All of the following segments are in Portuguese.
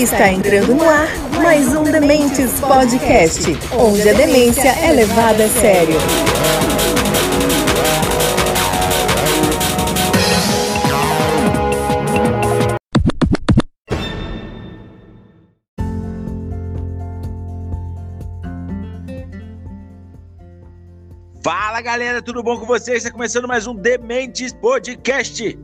Está entrando no ar mais um Dementes Podcast, onde a demência é levada a sério. Fala galera, tudo bom com vocês? Está começando mais um Dementes Podcast,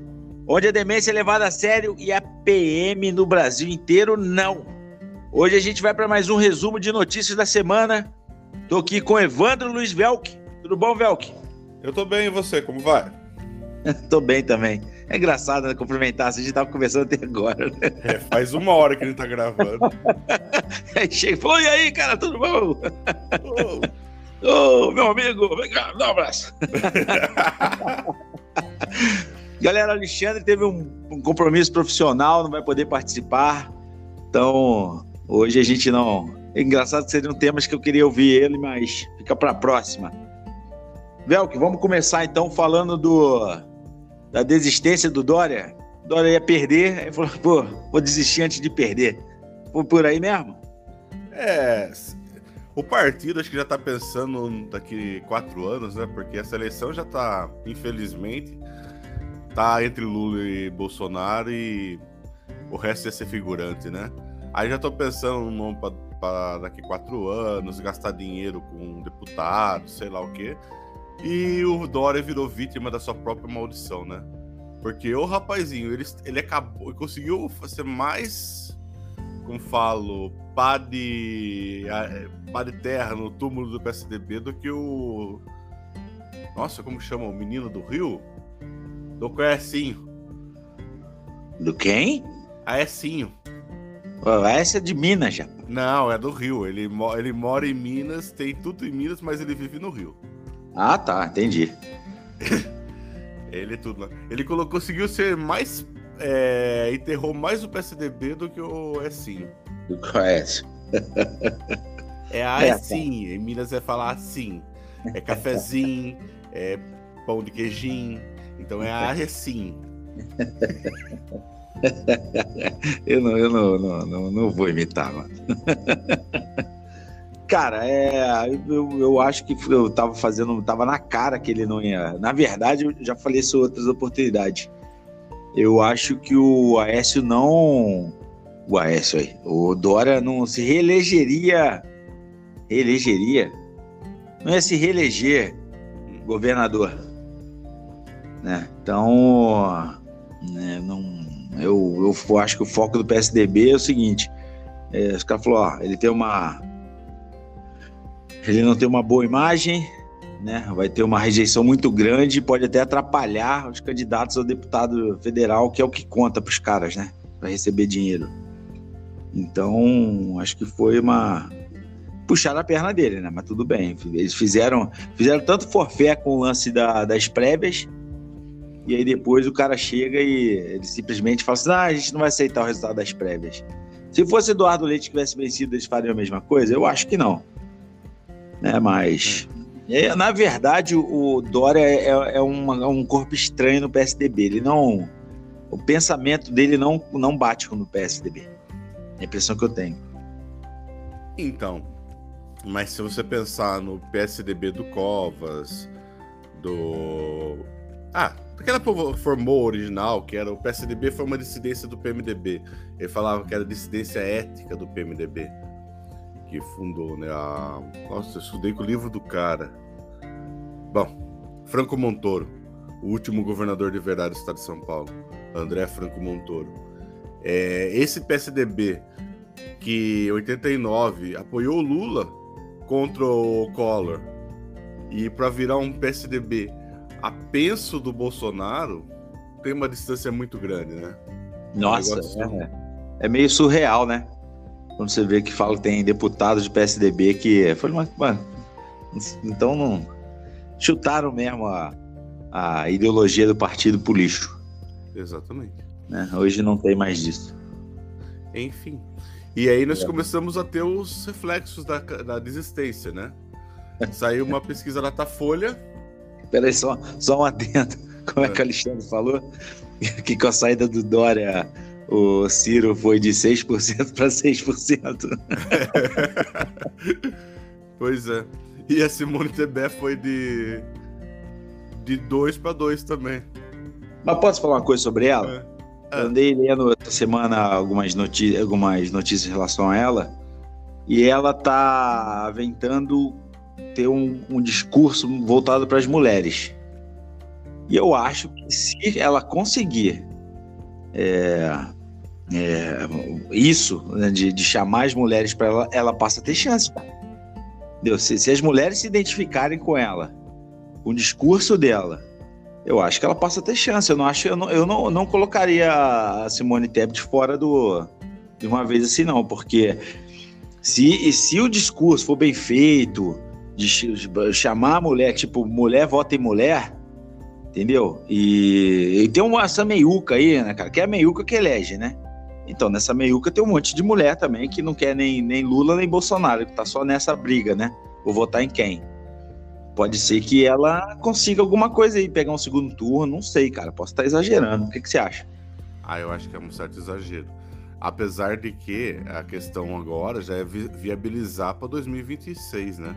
onde a demência é levada a sério e a PM no Brasil inteiro não. Hoje a gente vai para mais um resumo de notícias da semana. Tô aqui com Evandro Luiz Velk. Tudo bom, Velk? Eu tô bem, e você? Como vai? tô bem também. É engraçado né, cumprimentar, a gente tava conversando até agora. Né? É, faz uma hora que a gente tá gravando. aí chega e falou: e aí, cara, tudo bom? Oh. Ô, oh, meu amigo, vem cá, dá um abraço. Galera, Alexandre teve um, um, compromisso profissional, não vai poder participar. Então, hoje a gente não. É engraçado que seriam temas que eu queria ouvir ele, mas fica para a próxima. Velk, vamos começar então falando do da desistência do Dória. Dória ia perder, aí falou, pô, vou desistir antes de perder. Foi por aí mesmo? É, o partido acho que já está pensando daqui quatro anos, né? Porque essa eleição já está, infelizmente, tá entre Lula e Bolsonaro e o resto ia ser figurante, né? Aí já estou pensando num para daqui quatro anos, gastar dinheiro com deputados, sei lá o quê. E o Dória virou vítima da sua própria maldição, né? Porque o rapazinho, ele, ele acabou, conseguiu ser mais, como falo, pá de, pá de terra no túmulo do PSDB do que o. Nossa, como chama? O menino do Rio? Do Coecinho. Do quem? Aecinho. Essa é de Minas já. Não, é do Rio. Ele, ele mora em Minas, tem tudo em Minas, mas ele vive no Rio. Ah, tá, entendi. ele é tudo. Ele colocou, conseguiu ser mais. É, enterrou mais o PSDB do que o Ecinho do Coécio. É, é assim, em Minas é falar assim. É cafezinho, é pão de queijinho. Então é assim. eu não, eu não, não, não, não vou imitar, mano. Cara, é, eu, eu acho que eu tava fazendo, tava na cara que ele não ia. Na verdade, eu já falei isso outras oportunidades. Eu acho que o Aécio não o Aécio aí. O Dória não se reelegeria. Reelegeria? Não ia se reeleger governador. Né? Então, né, não, eu, eu acho que o foco do PSDB é o seguinte: é, os caras falaram, ele tem uma. Ele não tem uma boa imagem, né? Vai ter uma rejeição muito grande, pode até atrapalhar os candidatos ao deputado federal, que é o que conta para os caras, né? Para receber dinheiro. Então, acho que foi uma puxar a perna dele, né? Mas tudo bem. Eles fizeram, fizeram tanto forfé com o lance da, das prévias, e aí depois o cara chega e ele simplesmente fala assim: ah, a gente não vai aceitar o resultado das prévias. Se fosse Eduardo Leite que tivesse vencido, eles fariam a mesma coisa? Eu acho que não. Né? Mas. É, na verdade, o Dória é, é uma, um corpo estranho no PSDB. Ele não. O pensamento dele não, não bate com o PSDB. É a impressão que eu tenho. Então, mas se você pensar no PSDB do Covas, do. Ah, aquela formou original, que era o PSDB foi uma dissidência do PMDB. Ele falava que era dissidência ética do PMDB, que fundou, né? A... Nossa, eu estudei com o livro do cara. Bom, Franco Montoro, o último governador de verdade do estado de São Paulo, André Franco Montoro. É, esse PSDB que em 89 apoiou o Lula contra o Collor e para virar um PSDB a penso do Bolsonaro tem uma distância muito grande, né? Nossa, um é, é, meio surreal, né? Quando você vê que fala que tem deputados de PSDB que foi uma, mano, então não chutaram mesmo a, a ideologia do partido pro lixo. Exatamente. Né? Hoje não tem mais disso. Enfim. E aí nós é. começamos a ter os reflexos da, da desistência, né? Saiu uma pesquisa da Datafolha. Peraí, só, só um adendo. Como é, é que o Alexandre falou? Que com a saída do Dória o Ciro foi de 6% para 6%. pois é. E a Simone Tebet foi de de 2 para 2 também. Mas posso falar uma coisa sobre ela? É. É. Eu andei lendo essa semana algumas, notícias, algumas notícias em relação a ela e ela tá aventando ter um, um discurso voltado para as mulheres. E eu acho que se ela conseguir é, é, isso, né, de, de, chamar as mulheres para ela, ela passa a ter chance. Entendeu? Se, se as mulheres se identificarem com ela, com o discurso dela, eu acho que ela passa a ter chance. Eu não acho, eu não, eu não, não colocaria a Simone Tebet fora do de uma vez assim, não, porque se, se o discurso for bem feito, de chamar a mulher, tipo, mulher vota em mulher, entendeu? E, e tem uma, essa meiuca aí, né, cara? Que é a meiuca que elege, né? Então, nessa meiuca tem um monte de mulher também que não quer nem, nem Lula nem Bolsonaro, que tá só nessa briga, né? Vou votar em quem? Pode ser que ela consiga alguma coisa aí, pegar um segundo turno, não sei, cara. Posso estar exagerando. O que, que você acha? Ah, eu acho que é um certo exagero. Apesar de que a questão agora já é viabilizar para 2026, né?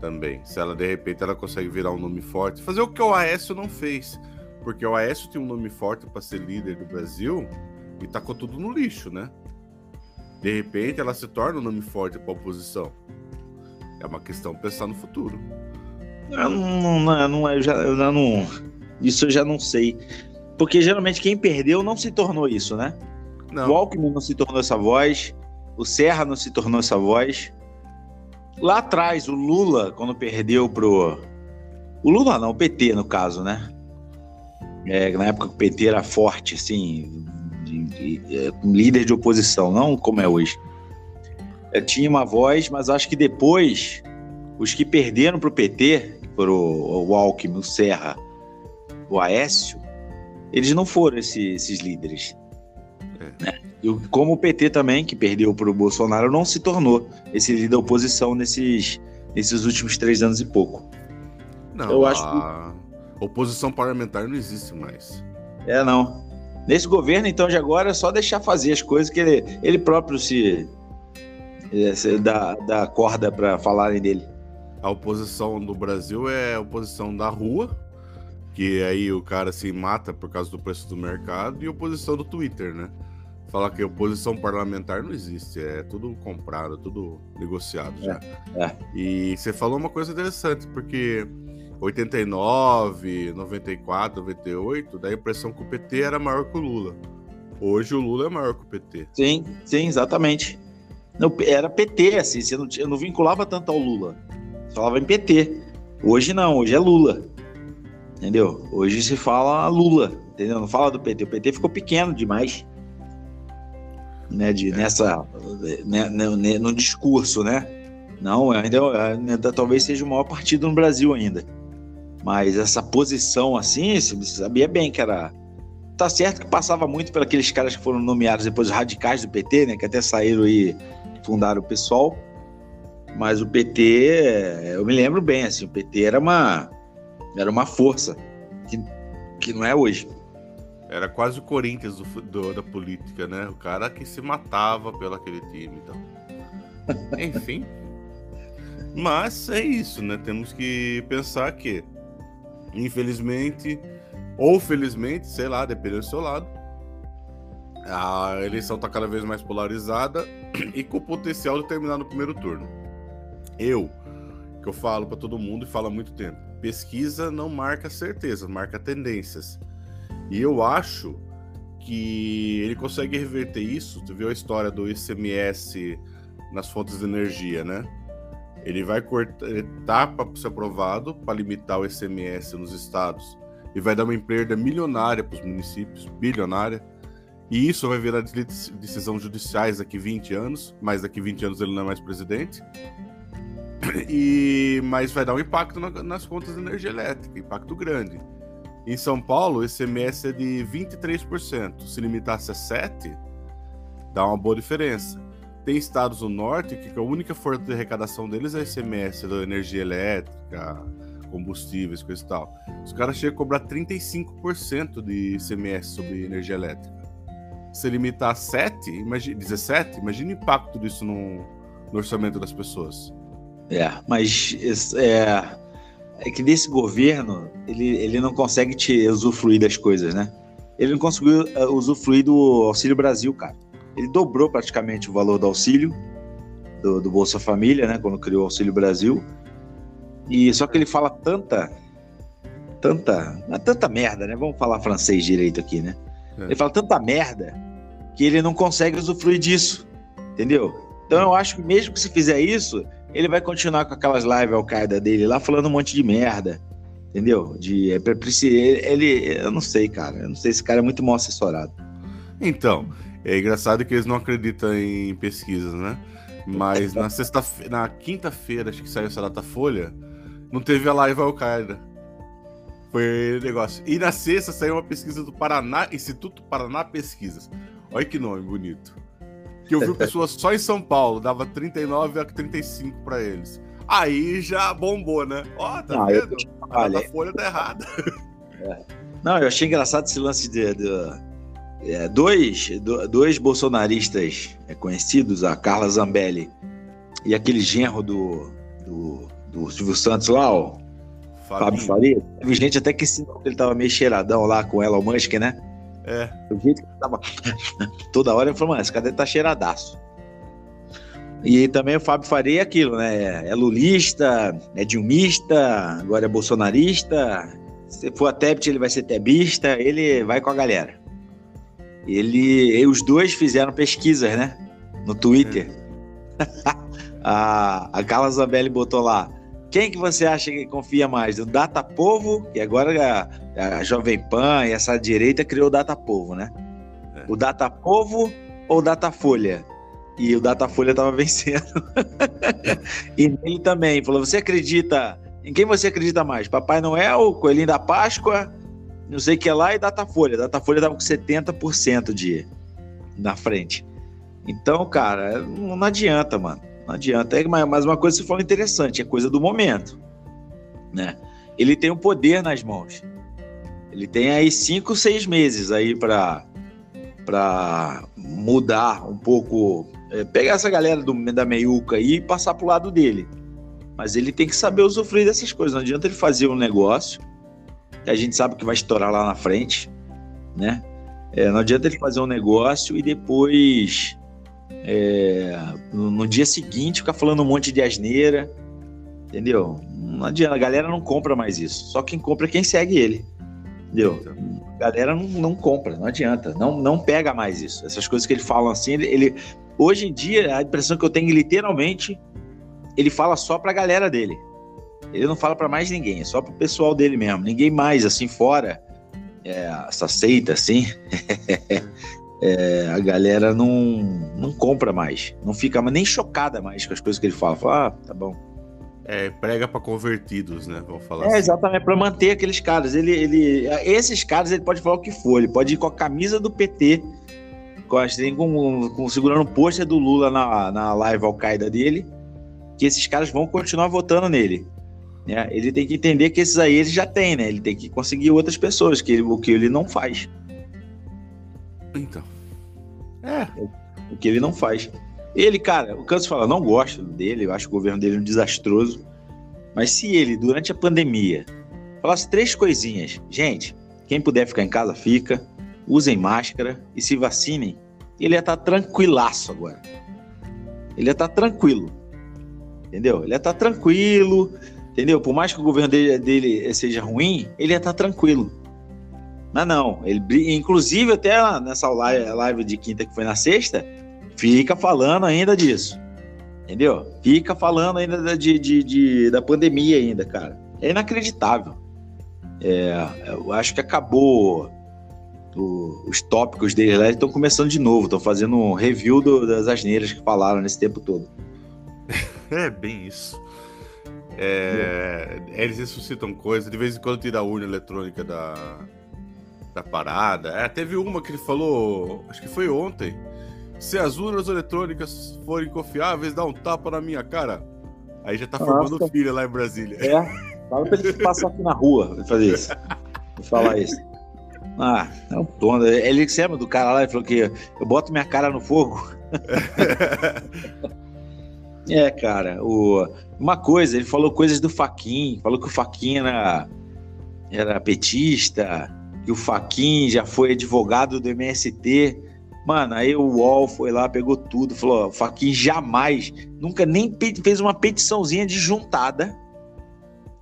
também. Se ela de repente ela consegue virar um nome forte, fazer o que o Aécio não fez, porque o Aécio tem um nome forte para ser líder do Brasil e tacou tudo no lixo, né? De repente ela se torna um nome forte para a oposição. É uma questão pensar no futuro. Não, não, não, eu já, eu não, isso eu já não sei. Porque geralmente quem perdeu não se tornou isso, né? Não. O Alckmin não se tornou essa voz, o Serra não se tornou essa voz. Lá atrás, o Lula, quando perdeu pro. O Lula não, o PT, no caso, né? É, na época o PT era forte, assim, de, de, de, é, líder de oposição, não como é hoje. É, tinha uma voz, mas acho que depois, os que perderam pro PT, pro o Alckmin, o Serra, o Aécio, eles não foram esses, esses líderes. É. Né? E como o PT também, que perdeu para o Bolsonaro, não se tornou esse líder da oposição nesses, nesses últimos três anos e pouco. Não, eu acho que... oposição parlamentar não existe mais. É, não. Nesse governo, então, de agora, é só deixar fazer as coisas que ele, ele próprio se, é, se dá, dá corda para falarem dele. A oposição do Brasil é a oposição da rua, que aí o cara se mata por causa do preço do mercado, e a oposição do Twitter, né? Falar que oposição parlamentar não existe, é tudo comprado, tudo negociado já. É, é. E você falou uma coisa interessante, porque 89, 94, 98, dá a impressão que o PT era maior que o Lula. Hoje o Lula é maior que o PT. Sim, sim, exatamente. Não, era PT, assim, você não, eu não vinculava tanto ao Lula. Falava em PT. Hoje não, hoje é Lula. Entendeu? Hoje se fala Lula, entendeu? Não fala do PT. O PT ficou pequeno demais né, de, nessa, né, no, né, no discurso, né? Não, ainda, ainda talvez seja o maior partido no Brasil ainda. Mas essa posição assim, você sabia bem que era. Tá certo que passava muito por aqueles caras que foram nomeados depois os radicais do PT, né? Que até saíram e fundaram o PSOL. Mas o PT, eu me lembro bem, assim, o PT era uma, era uma força que, que não é hoje. Era quase o Corinthians do, do, da política, né? O cara que se matava pelo aquele time. Então. Enfim. Mas é isso, né? Temos que pensar que, infelizmente, ou felizmente, sei lá, dependendo do seu lado, a eleição está cada vez mais polarizada e com o potencial de terminar no primeiro turno. Eu, que eu falo para todo mundo e falo há muito tempo, pesquisa não marca certeza, marca tendências. E eu acho que ele consegue reverter isso. Tu viu a história do ICMS nas fontes de energia, né? Ele vai cortar, ele tá para ser aprovado para limitar o ICMS nos estados e vai dar uma perda milionária para os municípios, bilionária. E isso vai virar decisão judiciais daqui 20 anos, mas daqui 20 anos ele não é mais presidente. E mas vai dar um impacto na, nas contas de energia elétrica, impacto grande. Em São Paulo, o ICMS é de 23%. Se limitasse a 7%, dá uma boa diferença. Tem estados do norte que a única forma de arrecadação deles é ICMS da energia elétrica, combustíveis, coisa e tal. Os caras chegam a cobrar 35% de ICMS sobre energia elétrica. se limitar a 7, imagine, 17, imagina o impacto disso no, no orçamento das pessoas. É, mas é, é que desse governo ele, ele não consegue te usufruir das coisas, né? Ele não conseguiu uh, usufruir do Auxílio Brasil, cara. Ele dobrou praticamente o valor do auxílio do, do Bolsa Família, né? Quando criou o Auxílio Brasil. E só que ele fala tanta, tanta, tanta merda, né? Vamos falar francês direito aqui, né? É. Ele fala tanta merda que ele não consegue usufruir disso, entendeu? Então eu acho que mesmo que se fizer isso, ele vai continuar com aquelas lives ao Qaeda dele lá falando um monte de merda, entendeu? De é, ele, ele, eu não sei, cara, eu não sei, esse cara é muito mal assessorado. Então, é engraçado que eles não acreditam em pesquisas, né? Mas na sexta, na quinta-feira, acho que saiu essa data folha, não teve a live ao Qaeda. Foi negócio. E na sexta saiu uma pesquisa do Paraná, Instituto Paraná Pesquisas. Olha que nome bonito. Que eu vi pessoas só em São Paulo, dava 39 a 35 para eles. Aí já bombou, né? Ó, oh, tá não, vendo? A data folha tá errada. É. Não, eu achei engraçado esse lance de, de é, dois, dois bolsonaristas é, conhecidos, a Carla Zambelli e aquele genro do, do, do Silvio Santos lá, o Fábio Faria. Teve gente até que ensinou que ele tava meio cheiradão lá com ela, o Musk, né? É. O jeito que ele tava toda hora, ele falou, mano, esse cadê tá cheiradaço. E também o Fábio Faria é aquilo, né? É lulista, é dilmista, agora é bolsonarista. Se for a Tebet, ele vai ser tebista, ele vai com a galera. Ele, os dois fizeram pesquisas, né? No Twitter. a, a Carla Zambelli botou lá. Quem que você acha que confia mais? O Data Povo, e agora a, Jovem Pan e essa direita criou o Data Povo, né? É. O Data Povo ou o Data Folha? E o Datafolha tava vencendo. e nele também. Falou: você acredita. Em quem você acredita mais? Papai Noel, Coelhinho da Páscoa não sei o que lá, e Datafolha. Datafolha tava com 70% de na frente. Então, cara, não, não adianta, mano. Não adianta. É, mas uma coisa que você falou interessante, é coisa do momento. Né? Ele tem o um poder nas mãos. Ele tem aí cinco, seis meses aí para para mudar um pouco, é, pegar essa galera do, da meiuca aí e passar pro lado dele. Mas ele tem que saber usufruir dessas coisas. Não adianta ele fazer um negócio que a gente sabe que vai estourar lá na frente, né? É, não adianta ele fazer um negócio e depois, é, no, dia seguinte, ficar falando um monte de asneira, entendeu? Não adianta, a galera não compra mais isso. Só quem compra é quem segue ele, entendeu? A galera não, não compra, não adianta, não, não pega mais isso. Essas coisas que ele fala assim, ele, ele hoje em dia, a impressão que eu tenho, literalmente, ele fala só pra galera dele. Ele não fala para mais ninguém, é só pro pessoal dele mesmo. Ninguém mais, assim, fora é, essa seita, assim, é, a galera não, não compra mais. Não fica nem chocada mais com as coisas que ele fala. Fala, ah, tá bom. É, prega para convertidos, né? Vamos falar é, assim. exatamente, para manter aqueles caras. Ele, ele, esses caras, ele pode falar o que for. Ele pode ir com a camisa do PT, com, com, com segurando o pôster do Lula na, na live Al-Qaeda dele, que esses caras vão continuar votando nele. Né? Ele tem que entender que esses aí ele já tem, né? Ele tem que conseguir outras pessoas, que ele, o que ele não faz. Então. É. O que ele não faz. Ele, cara, o Campos fala, não gosto dele, eu acho o governo dele um desastroso. Mas se ele, durante a pandemia, falasse três coisinhas, gente, quem puder ficar em casa, fica, usem máscara e se vacinem, ele ia estar tá tranquilaço agora. Ele ia estar tá tranquilo. Entendeu? Ele ia estar tá tranquilo, Entendeu? Por mais que o governo dele, dele seja ruim, ele ia estar tranquilo. Mas não, ele, inclusive até nessa live de quinta que foi na sexta, fica falando ainda disso. Entendeu? Fica falando ainda de, de, de da pandemia ainda, cara. É inacreditável. É, eu acho que acabou do, os tópicos dele lá, estão começando de novo, estão fazendo um review do, das asneiras que falaram nesse tempo todo. É bem isso. É, eles ressuscitam coisas, de vez em quando tira a urna eletrônica da, da parada. É, teve uma que ele falou, acho que foi ontem. Se as urnas eletrônicas forem confiáveis, dá um tapa na minha cara. Aí já tá Nossa. formando filha lá em Brasília. É, fala pra ele passar aqui na rua fazer isso. Vou falar isso. Ah, é um dono. Ele se lembra do cara lá, ele falou que eu boto minha cara no fogo. é, cara, o, uma coisa, ele falou coisas do Faquin, falou que o Faquin era, era petista, que o Faquin já foi advogado do MST. Mano, aí o UOL foi lá, pegou tudo, falou: o Faquin jamais, nunca nem fez uma petiçãozinha de juntada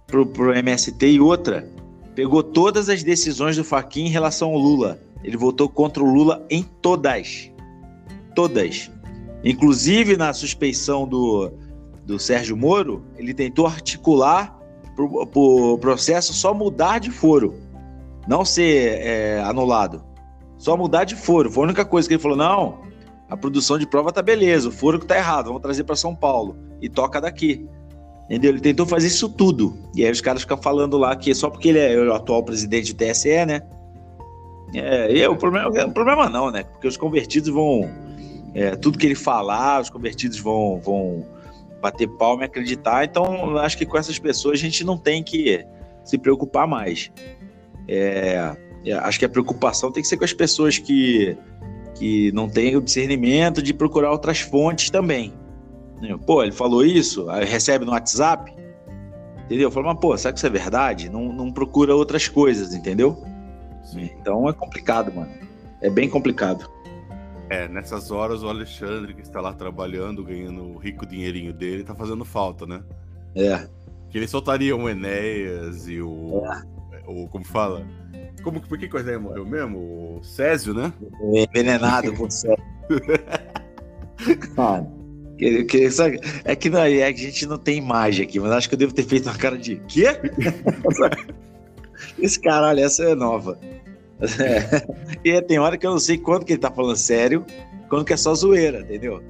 pro, pro MST e outra. Pegou todas as decisões do Faquin em relação ao Lula. Ele votou contra o Lula em todas. Todas. Inclusive na suspeição do, do Sérgio Moro, ele tentou articular para o processo só mudar de foro, não ser é, anulado. Só mudar de foro. Foi a única coisa que ele falou: não, a produção de prova tá beleza, o foro que tá errado, vamos trazer para São Paulo e toca daqui. Entendeu? Ele tentou fazer isso tudo. E aí os caras ficam falando lá que só porque ele é o atual presidente do TSE, né? É, e é, o problema, o problema não, né? Porque os convertidos vão. É, tudo que ele falar, os convertidos vão, vão bater palma e acreditar. Então, acho que com essas pessoas a gente não tem que se preocupar mais. É, é, acho que a preocupação tem que ser com as pessoas que, que não têm o discernimento de procurar outras fontes também. Pô, ele falou isso, recebe no WhatsApp, entendeu? Fala, mas pô, será que isso é verdade? Não, não procura outras coisas, entendeu? Sim. Então é complicado, mano. É bem complicado. É, nessas horas o Alexandre, que está lá trabalhando, ganhando o rico dinheirinho dele, tá fazendo falta, né? É. Que ele soltaria o Enéas e o. É. o como fala? Como, por que que o Enéas morreu mesmo? O Césio, né? Envenenado por Césio. Cara, que, que, sabe, é que não, é que a gente não tem imagem aqui, mas acho que eu devo ter feito uma cara de quê? Esse caralho, essa é nova. É. E tem hora que eu não sei quando que ele tá falando sério, quando que é só zoeira, entendeu?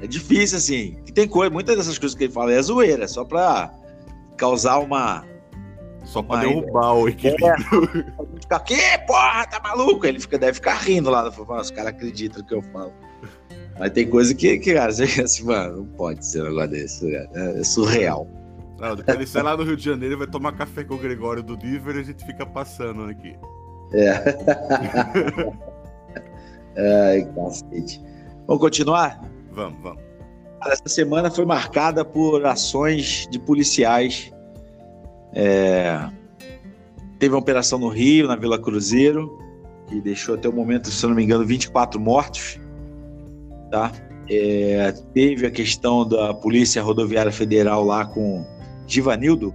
É difícil, assim. E tem coisa, muitas dessas coisas que ele fala é zoeira, só pra causar uma. Só pra uma... derrubar o equilíbrio. Fica, que porra, tá maluco? Ele fica, deve ficar rindo lá. Os caras acreditam no que eu falo. Mas tem coisa que, que cara, você assim, mano, não pode ser um negócio desse. É, é surreal. Não, depois ele sai lá no Rio de Janeiro, vai tomar café com o Gregório do Diver e a gente fica passando aqui. É. Ai, cacete. Vamos continuar? Vamos, vamos. Essa semana foi marcada por ações de policiais. É... Teve uma operação no Rio, na Vila Cruzeiro, que deixou até o momento, se não me engano, 24 mortos. Tá? É... Teve a questão da Polícia Rodoviária Federal lá com Givanildo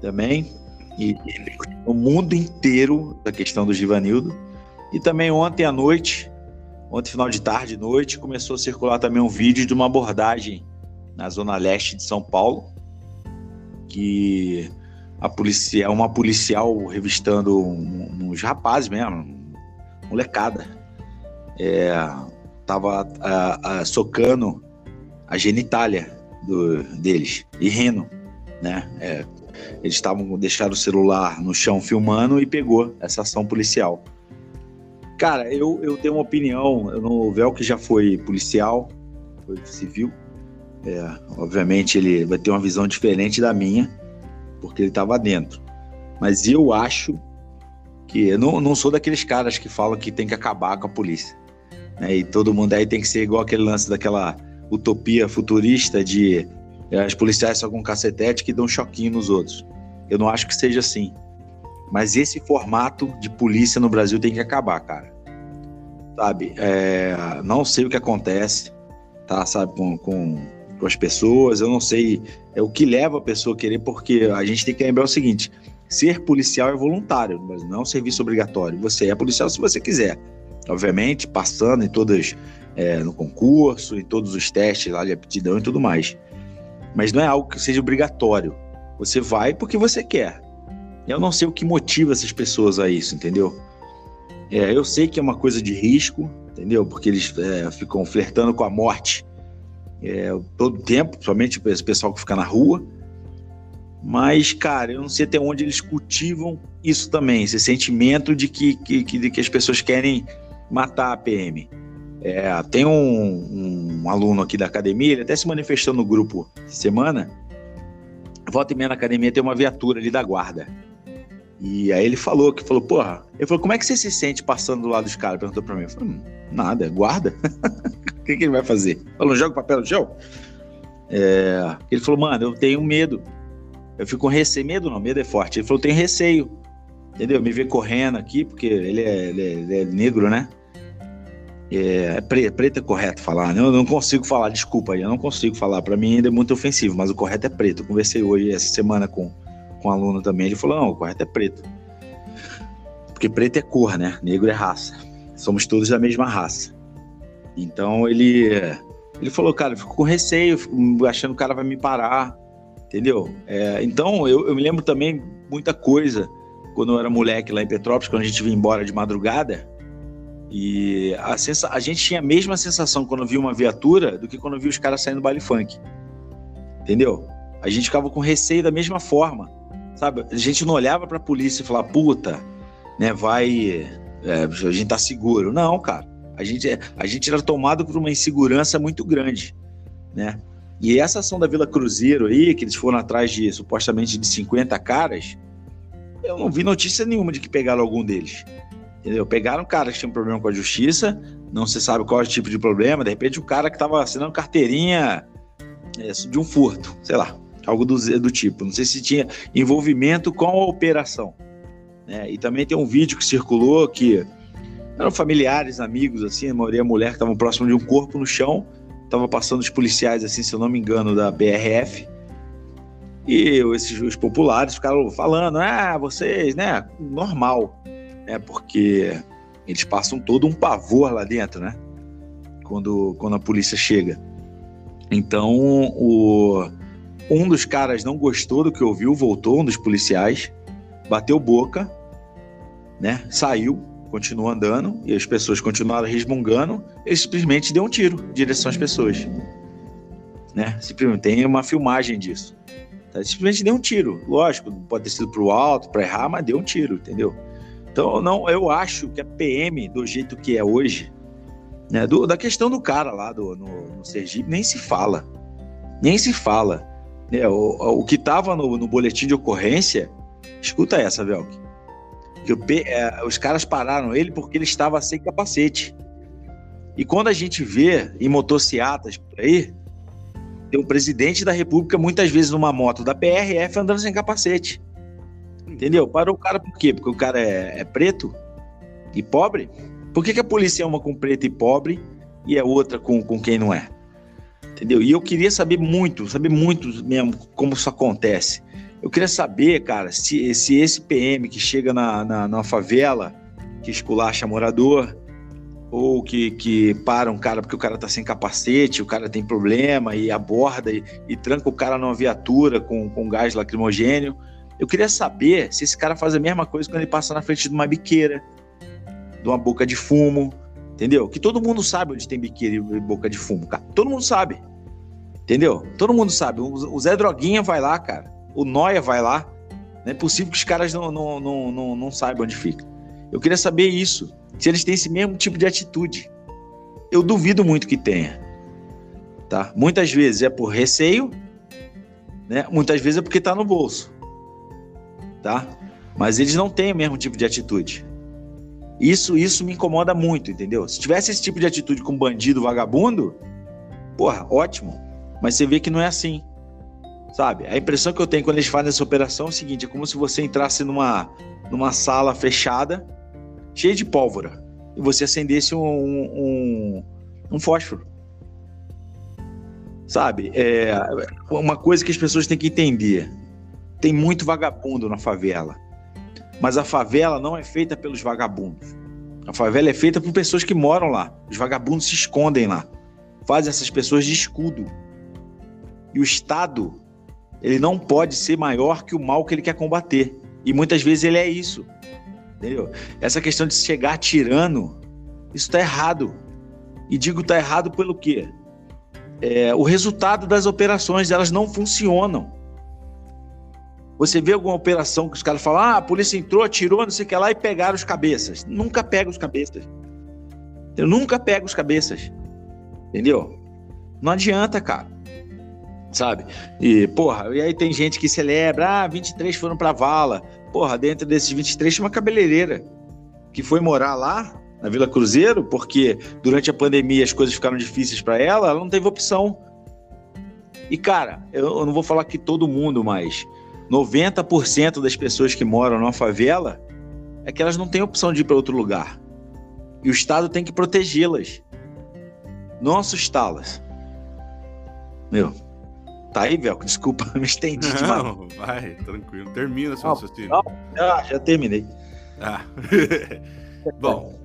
também, e no mundo inteiro da questão do Givanildo. E também ontem à noite, ontem final de tarde e noite, começou a circular também um vídeo de uma abordagem na zona leste de São Paulo, que a policial, uma policial revistando uns rapazes mesmo, molecada, é, tava a, a, socando a genitália do, deles e rindo, né? É, eles estavam deixaram o celular no chão filmando e pegou essa ação policial. Cara, eu, eu tenho uma opinião. Eu não, o Vel que já foi policial, foi civil. É, obviamente ele vai ter uma visão diferente da minha, porque ele estava dentro. Mas eu acho que eu não, não sou daqueles caras que falam que tem que acabar com a polícia. Né? E todo mundo aí tem que ser igual aquele lance daquela utopia futurista de é, as policiais só com cacetete que dão choquinho nos outros. Eu não acho que seja assim. Mas esse formato de polícia no Brasil tem que acabar, cara. Sabe? É, não sei o que acontece, tá? Sabe? Com, com, com as pessoas. Eu não sei é o que leva a pessoa a querer, porque a gente tem que lembrar o seguinte: ser policial é voluntário, mas não é um serviço obrigatório. Você é policial se você quiser. Obviamente, passando em todas, é, no concurso, em todos os testes lá de aptidão e tudo mais. Mas não é algo que seja obrigatório. Você vai porque você quer. Eu não sei o que motiva essas pessoas a isso, entendeu? É, eu sei que é uma coisa de risco, entendeu? Porque eles é, ficam flertando com a morte é, todo tempo, somente esse pessoal que fica na rua. Mas, cara, eu não sei até onde eles cultivam isso também, esse sentimento de que, que, de que as pessoas querem matar a PM. É, tem um, um, aluno aqui da academia, ele até se manifestou no grupo semana. Volta e meia na academia tem uma viatura ali da guarda. E aí ele falou que falou, porra, ele falou, como é que você se sente passando do lado dos caras? Perguntou pra mim. Eu falei, hum, nada, guarda. o que, que ele vai fazer? Falou, joga papel no chão? É... Ele falou, mano, eu tenho medo. Eu fico com receio. Medo não, medo é forte. Ele falou, tenho receio. Entendeu? Me ver correndo aqui, porque ele é, ele é, ele é negro, né? É, é preto, preto é correto falar, né? Eu não consigo falar, desculpa aí, eu não consigo falar. Para mim ainda é muito ofensivo, mas o correto é preto. Eu conversei hoje, essa semana, com, com um aluno também. Ele falou: não, o correto é preto. Porque preto é cor, né? Negro é raça. Somos todos da mesma raça. Então ele, ele falou: cara, eu fico com receio, fico achando que o cara vai me parar, entendeu? É, então eu, eu me lembro também muita coisa quando eu era moleque lá em Petrópolis, quando a gente vinha embora de madrugada. E a, sensa... a gente tinha a mesma sensação quando via uma viatura do que quando via os caras saindo do baile funk. Entendeu? A gente ficava com receio da mesma forma. Sabe? A gente não olhava pra polícia e falava, puta, né, vai. É, a gente tá seguro. Não, cara. A gente, a gente era tomado por uma insegurança muito grande, né? E essa ação da Vila Cruzeiro aí, que eles foram atrás de supostamente de 50 caras, eu não vi notícia nenhuma de que pegaram algum deles. Entendeu? Pegaram um cara que tinha um problema com a justiça, não se sabe qual é o tipo de problema, de repente o cara que estava assinando carteirinha é, de um furto, sei lá, algo do, do tipo. Não sei se tinha envolvimento com a operação. Né? E também tem um vídeo que circulou que eram familiares, amigos, assim, a maioria mulher que estavam próximo de um corpo no chão, estava passando os policiais, assim, se eu não me engano, da BRF, e esses os populares ficaram falando, ah, vocês, né? Normal, né? Porque eles passam todo um pavor lá dentro, né? Quando, quando a polícia chega. Então, o, um dos caras não gostou do que ouviu, voltou, um dos policiais, bateu boca, né? Saiu, continuou andando, e as pessoas continuaram resmungando, ele simplesmente deu um tiro em direção às pessoas. Né? Tem uma filmagem disso. Tá? Simplesmente deu um tiro. Lógico, pode ter sido para o alto, para errar, mas deu um tiro, entendeu? Então, não, eu acho que a PM, do jeito que é hoje, né, do, da questão do cara lá do, no, no Sergipe, nem se fala. Nem se fala. Né, o, o que estava no, no, boletim de ocorrência, escuta essa, Velk. Que o, é, os caras pararam ele porque ele estava sem capacete. E quando a gente vê em motocicletas por aí, tem um presidente da República, muitas vezes numa moto da PRF, andando sem capacete. Entendeu? Parou o cara por quê? Porque o cara é, é preto e pobre? Por que, que a polícia é uma com preto e pobre e é outra com, com quem não é? Entendeu? E eu queria saber muito, saber muito mesmo como isso acontece. Eu queria saber, cara, se, se esse PM que chega na, na, na favela, que esculacha morador, ou que, que para um cara porque o cara tá sem capacete, o cara tem problema e aborda e, e tranca o cara numa viatura com, com gás lacrimogênio. Eu queria saber se esse cara faz a mesma coisa quando ele passa na frente de uma biqueira, de uma boca de fumo, entendeu? Que todo mundo sabe onde tem biqueira e boca de fumo, cara. Todo mundo sabe, entendeu? Todo mundo sabe. O Zé Droguinha vai lá, cara. O Noia vai lá. Não é possível que os caras não, não, não, não, não saibam onde fica. Eu queria saber isso se eles têm esse mesmo tipo de atitude. Eu duvido muito que tenha. Tá? Muitas vezes é por receio, né? muitas vezes é porque está no bolso. Tá? Mas eles não têm o mesmo tipo de atitude. Isso, isso me incomoda muito, entendeu? Se tivesse esse tipo de atitude com bandido vagabundo, porra, ótimo. Mas você vê que não é assim. Sabe? A impressão que eu tenho quando eles fazem essa operação é o seguinte: é como se você entrasse numa, numa sala fechada cheia de pólvora e você acendesse um, um, um fósforo. Sabe? É uma coisa que as pessoas têm que entender. Tem muito vagabundo na favela. Mas a favela não é feita pelos vagabundos. A favela é feita por pessoas que moram lá. Os vagabundos se escondem lá. Fazem essas pessoas de escudo. E o Estado, ele não pode ser maior que o mal que ele quer combater. E muitas vezes ele é isso. Entendeu? Essa questão de chegar tirando, isso está errado. E digo está errado pelo quê? É, o resultado das operações, elas não funcionam. Você vê alguma operação que os caras falam, ah, a polícia entrou, atirou, não sei o que lá, e pegaram os cabeças. Nunca pega os cabeças. Eu nunca pego os cabeças. Entendeu? Não adianta, cara. Sabe? E, porra, e aí tem gente que celebra, ah, 23 foram pra vala. porra, dentro desses 23 tinha uma cabeleireira que foi morar lá na Vila Cruzeiro, porque durante a pandemia as coisas ficaram difíceis para ela, ela não teve opção. E cara, eu, eu não vou falar que todo mundo, mas 90% das pessoas que moram numa favela é que elas não têm opção de ir para outro lugar. E o Estado tem que protegê-las, não assustá-las. Meu, tá aí, Velco? Desculpa, me estendi demais. Não, vai, tranquilo. Termina seu raciocínio. Ah, já terminei. Ah. Bom,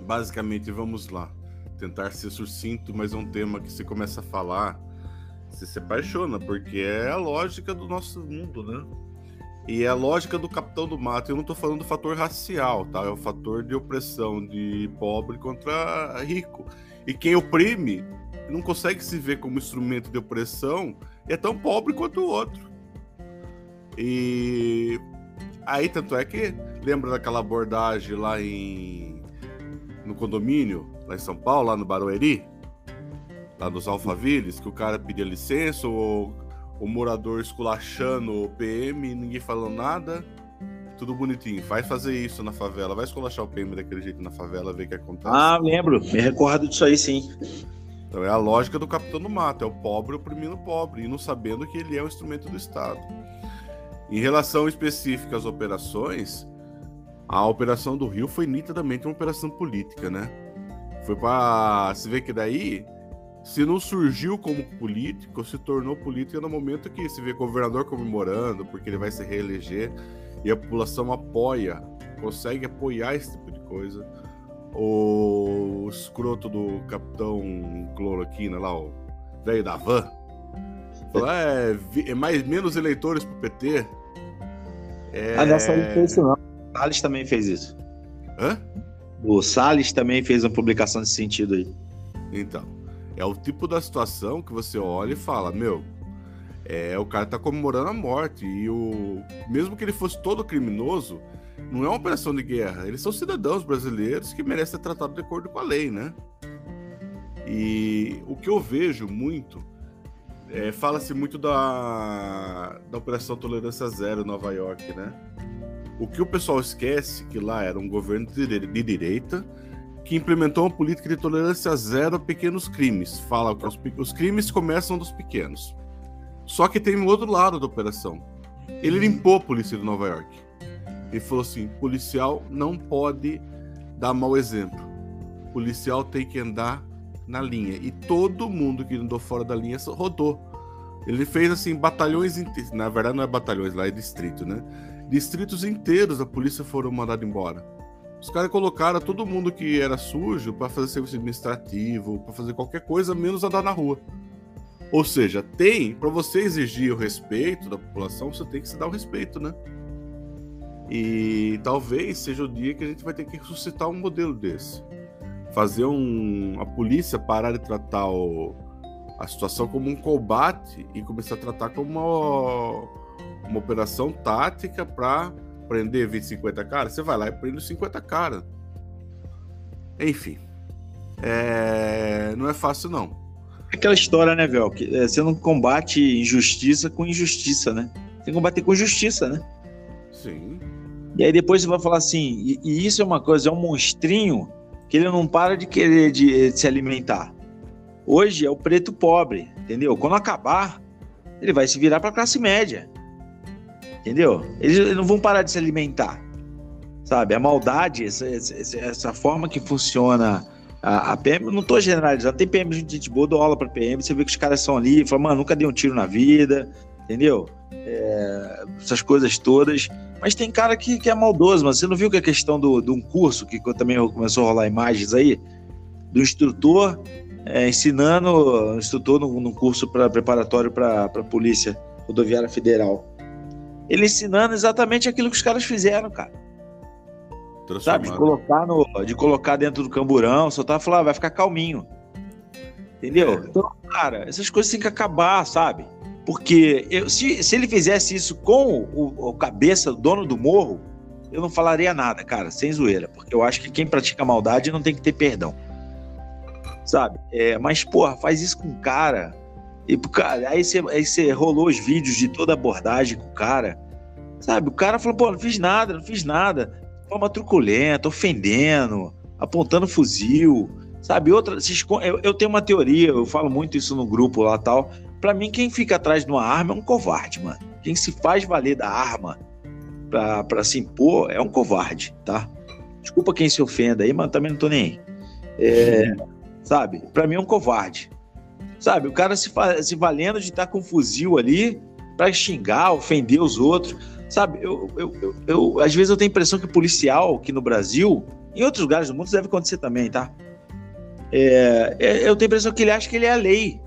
basicamente, vamos lá. Tentar ser sucinto, mas é um tema que se começa a falar, você se apaixona, porque é a lógica do nosso mundo, né? E é a lógica do capitão do mato. Eu não tô falando do fator racial, tá? É o fator de opressão de pobre contra rico. E quem oprime não consegue se ver como instrumento de opressão é tão pobre quanto o outro. E aí, tanto é que lembra daquela abordagem lá em no condomínio, lá em São Paulo, lá no Barueri, lá nos Alphavilles, que o cara pedia licença, ou o morador esculachando o PM, ninguém falando nada, tudo bonitinho. Vai fazer isso na favela, vai esculachar o PM daquele jeito na favela, ver o que acontece. Ah, lembro, me recordo disso aí sim. Então é a lógica do capitão do mato, é o pobre oprimindo o pobre, e não sabendo que ele é um instrumento do Estado. Em relação específica às operações, a operação do Rio foi nitidamente uma operação política, né? Foi para se ver que daí, se não surgiu como político, se tornou política no momento que se vê governador comemorando, porque ele vai se reeleger e a população apoia, consegue apoiar esse tipo de coisa. O escroto do capitão cloroquina lá, o velho da van, falou: é, é mais menos eleitores pro PT. É... Ah, nessa não fez isso não. O Salles também fez isso. Hã? O Salles também fez uma publicação nesse sentido aí. Então, é o tipo da situação que você olha e fala, meu, é, o cara tá comemorando a morte e o mesmo que ele fosse todo criminoso, não é uma operação de guerra. Eles são cidadãos brasileiros que merecem ser tratados de acordo com a lei, né? E o que eu vejo muito é, fala-se muito da, da Operação Tolerância Zero em Nova York, né? O que o pessoal esquece que lá era um governo de, de direita que implementou uma política de tolerância zero a pequenos crimes. Fala que os, os crimes começam dos pequenos. Só que tem um outro lado da operação. Ele limpou a polícia de Nova York. Ele falou assim: policial não pode dar mau exemplo. Policial tem que andar na linha. E todo mundo que andou fora da linha rodou. Ele fez assim batalhões inteiros. Na verdade, não é batalhões, lá é distrito, né? Distritos inteiros a polícia foram mandados embora. Os caras colocaram todo mundo que era sujo para fazer serviço administrativo, para fazer qualquer coisa, menos andar na rua. Ou seja, tem, para você exigir o respeito da população, você tem que se dar o respeito, né? E talvez seja o dia que a gente vai ter que ressuscitar um modelo desse. Fazer um, a polícia parar de tratar o, a situação como um combate e começar a tratar como uma, uma operação tática para prender 20, 50 caras. Você vai lá e prende os 50 caras. Enfim. É... Não é fácil, não. Aquela história, né, Vel? Que é, você não combate injustiça com injustiça, né? Tem que combater com justiça, né? Sim. E aí depois você vai falar assim, e, e isso é uma coisa, é um monstrinho que ele não para de querer de, de se alimentar. Hoje é o preto pobre, entendeu? Quando acabar, ele vai se virar para a classe média. Entendeu? Eles, não vão parar de se alimentar. Sabe? A maldade, essa, essa, essa forma que funciona a, a, PM, não tô generalizando, tem PM de gente boa, dou aula para PM, você vê que os caras são ali, fala, mano, nunca dei um tiro na vida, entendeu? É, essas coisas todas. Mas tem cara que, que é maldoso, mas você não viu que a questão do, de um curso, que também começou a rolar imagens aí, do instrutor é, ensinando, instrutor no, no curso pra, preparatório para a Polícia Rodoviária Federal. Ele ensinando exatamente aquilo que os caras fizeram, cara. Sabe, de colocar, no, de colocar dentro do camburão, só tava falando, ah, vai ficar calminho. Entendeu? É. Então, cara, essas coisas têm que acabar, sabe? Porque eu, se, se ele fizesse isso com o, o cabeça, o dono do morro, eu não falaria nada, cara, sem zoeira. Porque eu acho que quem pratica maldade não tem que ter perdão. Sabe? É, mas, porra, faz isso com o cara. E, cara, aí você, aí você rolou os vídeos de toda a abordagem com o cara. Sabe? O cara falou, pô, não fiz nada, não fiz nada. Forma truculenta, ofendendo, apontando fuzil. Sabe? Outra, eu, tenho uma teoria, eu falo muito isso no grupo lá tal. Pra mim, quem fica atrás de uma arma é um covarde, mano. Quem se faz valer da arma pra, pra se impor é um covarde, tá? Desculpa quem se ofenda aí, mas também não tô nem aí. É, sabe? Pra mim é um covarde. Sabe? O cara se, se valendo de estar tá com um fuzil ali para xingar, ofender os outros. Sabe? Eu, eu, eu, eu, às vezes eu tenho a impressão que policial aqui no Brasil, em outros lugares do mundo, deve acontecer também, tá? É, é, eu tenho a impressão que ele acha que ele é a lei.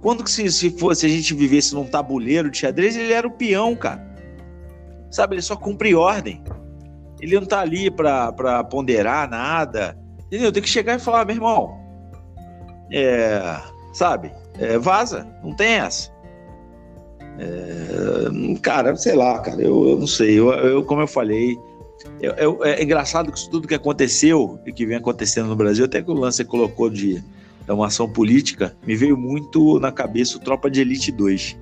Quando que se, se, fosse, a gente vivesse num tabuleiro de xadrez, ele era o peão, cara. Sabe, ele só cumpre ordem. Ele não tá ali pra, pra ponderar nada. Entendeu? Tem que chegar e falar, meu irmão, é, sabe, é, vaza, não tem essa. É, cara, sei lá, cara, eu, eu não sei. Eu, eu, como eu falei, eu, é engraçado que isso tudo que aconteceu e que vem acontecendo no Brasil, até que o lance colocou de é uma ação política, me veio muito na cabeça o Tropa de Elite 2.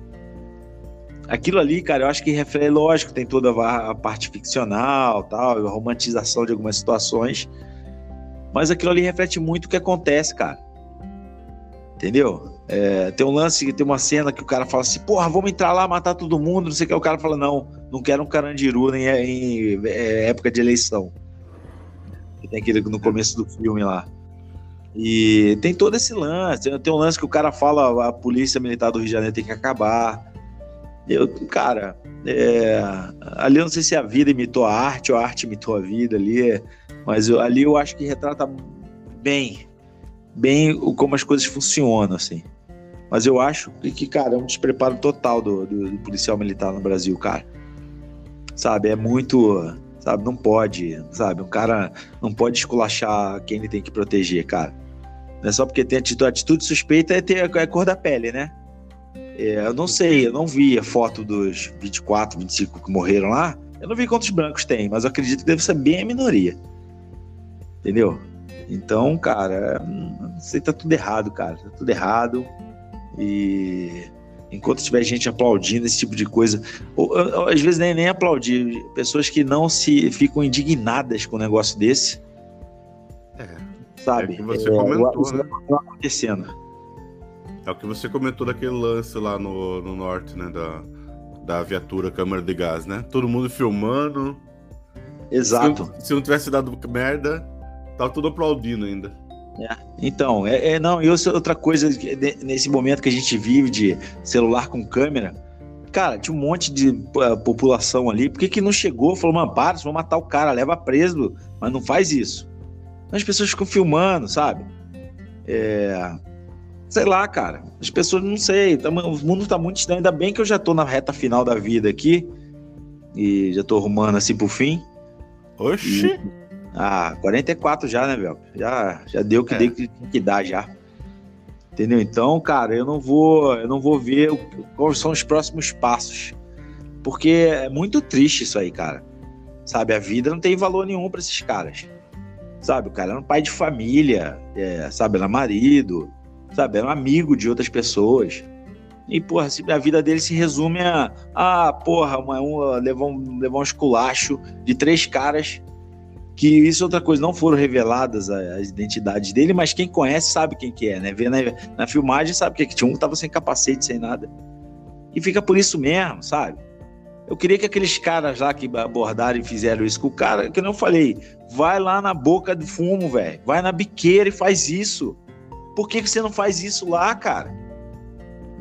Aquilo ali, cara, eu acho que reflete, lógico, tem toda a parte ficcional, tal, a romantização de algumas situações, mas aquilo ali reflete muito o que acontece, cara. Entendeu? É, tem um lance, tem uma cena que o cara fala assim, porra, vamos entrar lá, matar todo mundo, não sei o que. O cara fala, não, não quero um carandiru nem em, em é, época de eleição. Tem aquele no começo do filme lá. E tem todo esse lance. Tem um lance que o cara fala: a polícia militar do Rio de Janeiro tem que acabar. Eu, cara, é, ali eu não sei se a vida imitou a arte ou a arte imitou a vida ali, mas eu, ali eu acho que retrata bem, bem como as coisas funcionam, assim. Mas eu acho que, cara, é um despreparo total do, do, do policial militar no Brasil, cara. Sabe, é muito, sabe, não pode, sabe, um cara não pode esculachar quem ele tem que proteger, cara. Não é só porque tem atitude, atitude suspeita é ter é cor da pele, né? É, eu não sei, eu não vi a foto dos 24, 25 que morreram lá. Eu não vi quantos brancos tem, mas eu acredito que deve ser bem a minoria. Entendeu? Então, cara, não sei, tá tudo errado, cara. Tá tudo errado. E enquanto tiver gente aplaudindo esse tipo de coisa, ou, ou, às vezes nem, nem aplaudir, pessoas que não se ficam indignadas com um negócio desse. É sabe? É o que você é, comentou, né? Tá acontecendo. É o que você comentou daquele lance lá no, no norte, né? Da, da viatura câmara de gás, né? Todo mundo filmando. Exato. Se, se não tivesse dado merda, tava tudo aplaudindo ainda. É. Então, é, é, não, e outra coisa, nesse momento que a gente vive de celular com câmera, cara, tinha um monte de uh, população ali, por que, que não chegou? Falou, mano, para, vão matar o cara, leva preso, mas não faz isso. As pessoas ficam filmando, sabe? É... Sei lá, cara. As pessoas não sei. Tá, o mundo tá muito estranho. Ainda bem que eu já tô na reta final da vida aqui. E já tô arrumando assim pro fim. Oxi! E... Ah, 44 já, né, velho? Já, já deu o que, é. deu que, que dá já. Entendeu? Então, cara, eu não vou, eu não vou ver o, quais são os próximos passos. Porque é muito triste isso aí, cara. Sabe, a vida não tem valor nenhum para esses caras. Sabe, o cara era um pai de família, é, sabe, era marido, sabe, era um amigo de outras pessoas. E, porra, a vida dele se resume a, a porra, uma, uma, levar, um, levar um esculacho de três caras que isso outra coisa, não foram reveladas as identidades dele, mas quem conhece sabe quem que é, né? Vê na, na filmagem sabe que, é que tinha um que tava sem capacete, sem nada. E fica por isso mesmo, sabe? Eu queria que aqueles caras lá que abordaram e fizeram isso com o cara, que eu não falei, vai lá na boca do fumo, velho. Vai na biqueira e faz isso. Por que, que você não faz isso lá, cara?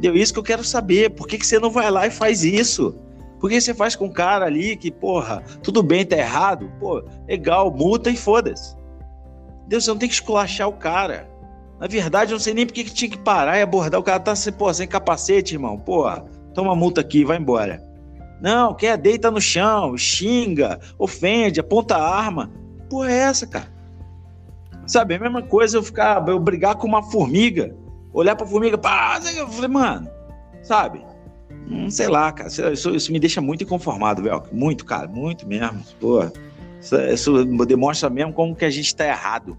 Deu isso que eu quero saber. Por que, que você não vai lá e faz isso? Por que você faz com um cara ali que, porra, tudo bem, tá errado? Pô, legal, multa e foda-se. Deus, você não tem que esculachar o cara. Na verdade, eu não sei nem por que, tinha que parar e abordar. O cara tá pô, sem capacete, irmão. Porra, toma multa aqui, vai embora. Não, quer deita no chão, xinga, ofende, aponta a arma. Porra, é essa, cara? Sabe, é a mesma coisa eu ficar, eu brigar com uma formiga, olhar pra formiga, pá, eu falei, mano, sabe? Hum, sei lá, cara, isso, isso, me deixa muito inconformado, velho. Muito, cara, muito mesmo. Pô, isso, isso, demonstra mesmo como que a gente tá errado.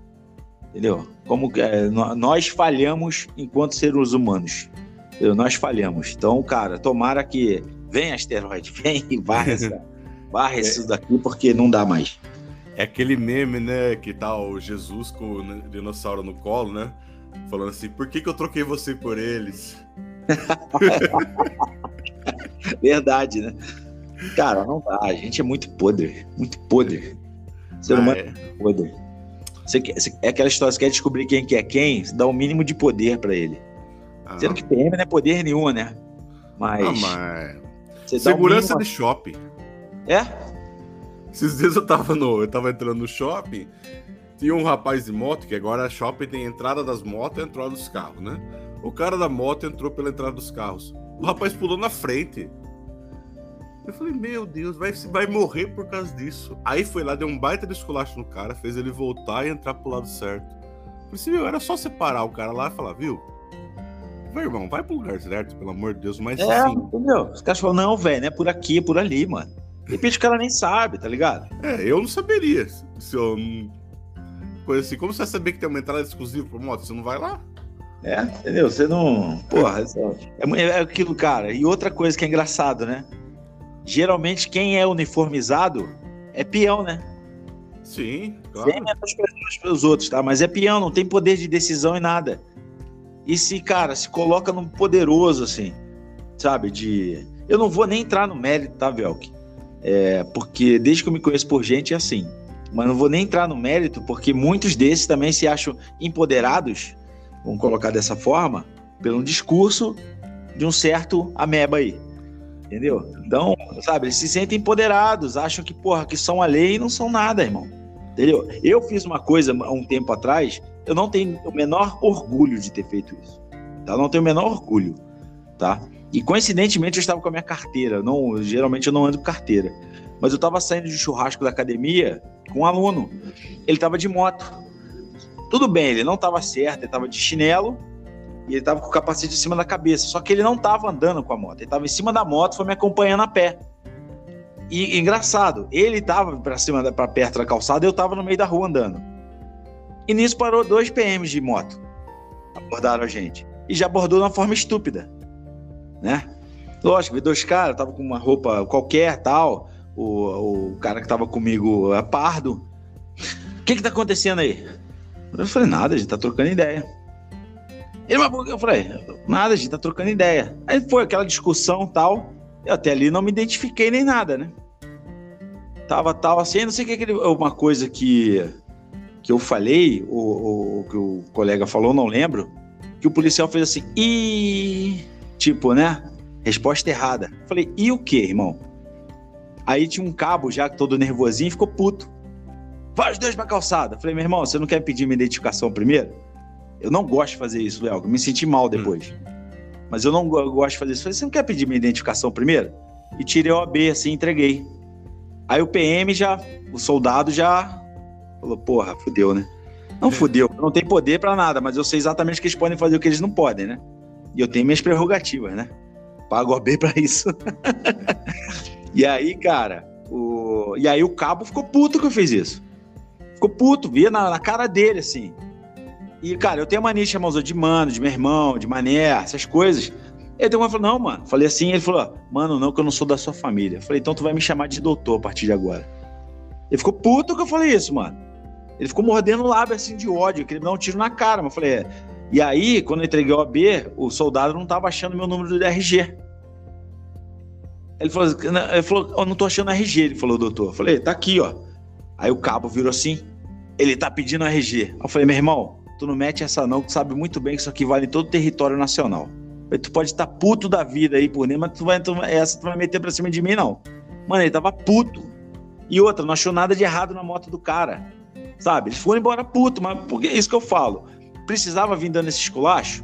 Entendeu? Como que é, nós falhamos enquanto seres humanos. Entendeu? Nós falhamos. Então, cara, tomara que vem asteroide, vem e varre, essa, varre isso daqui porque não dá mais. É aquele meme, né, que tá o Jesus com o dinossauro no colo, né? Falando assim, por que, que eu troquei você por eles? Verdade, né? Cara, não dá. A gente é muito podre. Muito podre. Ser ah, humano é. é podre. Você, você, é aquela história, você quer descobrir quem que é quem, você dá o um mínimo de poder para ele. Ah, Sendo que PM não é poder nenhum, né? Mas. Ah, mas... Segurança um mínimo... de shopping. É? Esses dias eu tava no. Eu tava entrando no shopping, tinha um rapaz de moto, que agora shopping tem entrada das motos e entrada dos carros, né? O cara da moto entrou pela entrada dos carros. O rapaz pulou na frente. Eu falei, meu Deus, vai, vai morrer por causa disso. Aí foi lá, deu um baita de esculacho no cara, fez ele voltar e entrar pro lado certo. Falei assim, era só separar o cara lá e falar, viu? Meu irmão, vai pro lugar certo, pelo amor de Deus, mas é, assim... entendeu? Os caras falam, não, velho, é por aqui, é por ali, mano. De repente o cara nem sabe, tá ligado? É, eu não saberia. Se eu. Coisa assim, como você vai saber que tem uma entrada exclusiva pro moto? Você não vai lá? É, entendeu? Você não. Porra, é, é aquilo, cara. E outra coisa que é engraçado, né? geralmente quem é uniformizado é peão, né? Sim, claro. Sem menos pessoas pelos outros, tá? Mas é peão, não tem poder de decisão em nada. E se, cara, se coloca num poderoso, assim, sabe? De. Eu não vou nem entrar no mérito, tá, Velk? É, porque desde que eu me conheço por gente é assim. Mas não vou nem entrar no mérito, porque muitos desses também se acham empoderados, vamos colocar dessa forma, pelo discurso de um certo ameba aí. Entendeu? Então, sabe, eles se sentem empoderados, acham que, porra, que são a lei e não são nada, irmão. Entendeu? Eu fiz uma coisa há um tempo atrás, eu não tenho o menor orgulho de ter feito isso. Tá? Não tenho o menor orgulho, tá? E coincidentemente eu estava com a minha carteira. Não, geralmente eu não ando com carteira. Mas eu estava saindo de churrasco da academia com um aluno. Ele estava de moto. Tudo bem, ele não estava certo, ele estava de chinelo, e ele tava com o capacete em cima da cabeça. Só que ele não tava andando com a moto. Ele tava em cima da moto, foi me acompanhando a pé. E engraçado, ele tava para cima, para perto da calçada, eu tava no meio da rua andando. E nisso parou dois PMs de moto. Abordaram a gente. E já abordou de uma forma estúpida. Né? Lógico, vi dois caras, tava com uma roupa qualquer, tal. O, o cara que tava comigo é pardo. O que que tá acontecendo aí? Eu falei, nada, a gente tá trocando ideia. Ele, mas eu falei, nada, a gente tá trocando ideia. Aí foi aquela discussão tal. Eu até ali não me identifiquei nem nada, né? Tava tal assim, não sei o que, aquele, uma coisa que, que eu falei, o, o que o colega falou, não lembro, que o policial fez assim, e tipo, né? Resposta errada. Falei, e o que, irmão? Aí tinha um cabo já todo nervosinho e ficou puto. Vai os dois pra calçada. Falei, meu irmão, você não quer pedir minha identificação primeiro? Eu não gosto de fazer isso, Léo. Me senti mal depois. Hum. Mas eu não gosto de fazer isso. Falei, você não quer pedir minha identificação primeiro? E tirei o AB, assim, entreguei. Aí o PM já, o soldado já falou, porra, fudeu, né? Não fudeu, não tem poder para nada, mas eu sei exatamente que eles podem fazer o que eles não podem, né? E eu tenho minhas prerrogativas, né? Pago OB para isso. e aí, cara, o... e aí o cabo ficou puto que eu fiz isso. Ficou puto, via na, na cara dele, assim. E, cara, eu tenho mania de chamar os outros de mano, de meu irmão, de mané, essas coisas. Ele tem uma falou, não, mano. Falei assim, ele falou, mano, não, que eu não sou da sua família. Falei, então tu vai me chamar de doutor a partir de agora. Ele ficou puto que eu falei isso, mano. Ele ficou mordendo o lábio assim de ódio, queria me dar um tiro na cara. Mas eu falei, é. E aí, quando eu entreguei o AB, o soldado não tava achando meu número do RG. Ele falou, ele falou, eu não tô achando RG, ele falou, doutor. Eu falei, tá aqui, ó. Aí o cabo virou assim, ele tá pedindo RG. Eu falei, meu irmão, tu não mete essa não, que tu sabe muito bem que isso aqui vale em todo o território nacional. Tu pode estar tá puto da vida aí por dentro, mas tu vai, tu, essa tu vai meter pra cima de mim, não. Mano, ele tava puto. E outra, não achou nada de errado na moto do cara. Sabe? Eles foram embora puto, mas porque é isso que eu falo. Precisava vir dando esse esculacho.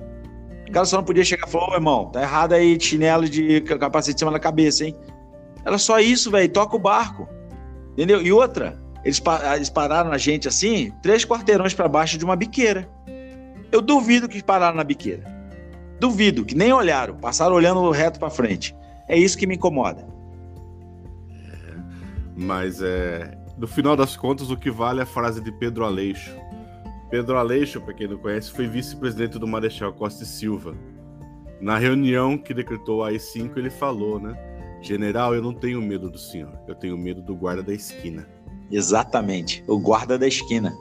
O cara só não podia chegar e falar, ô irmão, tá errado aí de chinelo de capacete em cima da cabeça, hein? Era só isso, velho. Toca o barco. Entendeu? E outra, eles, eles pararam na gente assim, três quarteirões para baixo de uma biqueira. Eu duvido que pararam na biqueira. Duvido que nem olharam, passaram olhando reto para frente. É isso que me incomoda. É, mas é, no final das contas, o que vale é a frase de Pedro Aleixo. Pedro Aleixo, para quem não conhece, foi vice-presidente do Marechal Costa e Silva. Na reunião que decretou a AI-5, ele falou, né? General, eu não tenho medo do senhor, eu tenho medo do guarda da esquina. Exatamente, o guarda da esquina.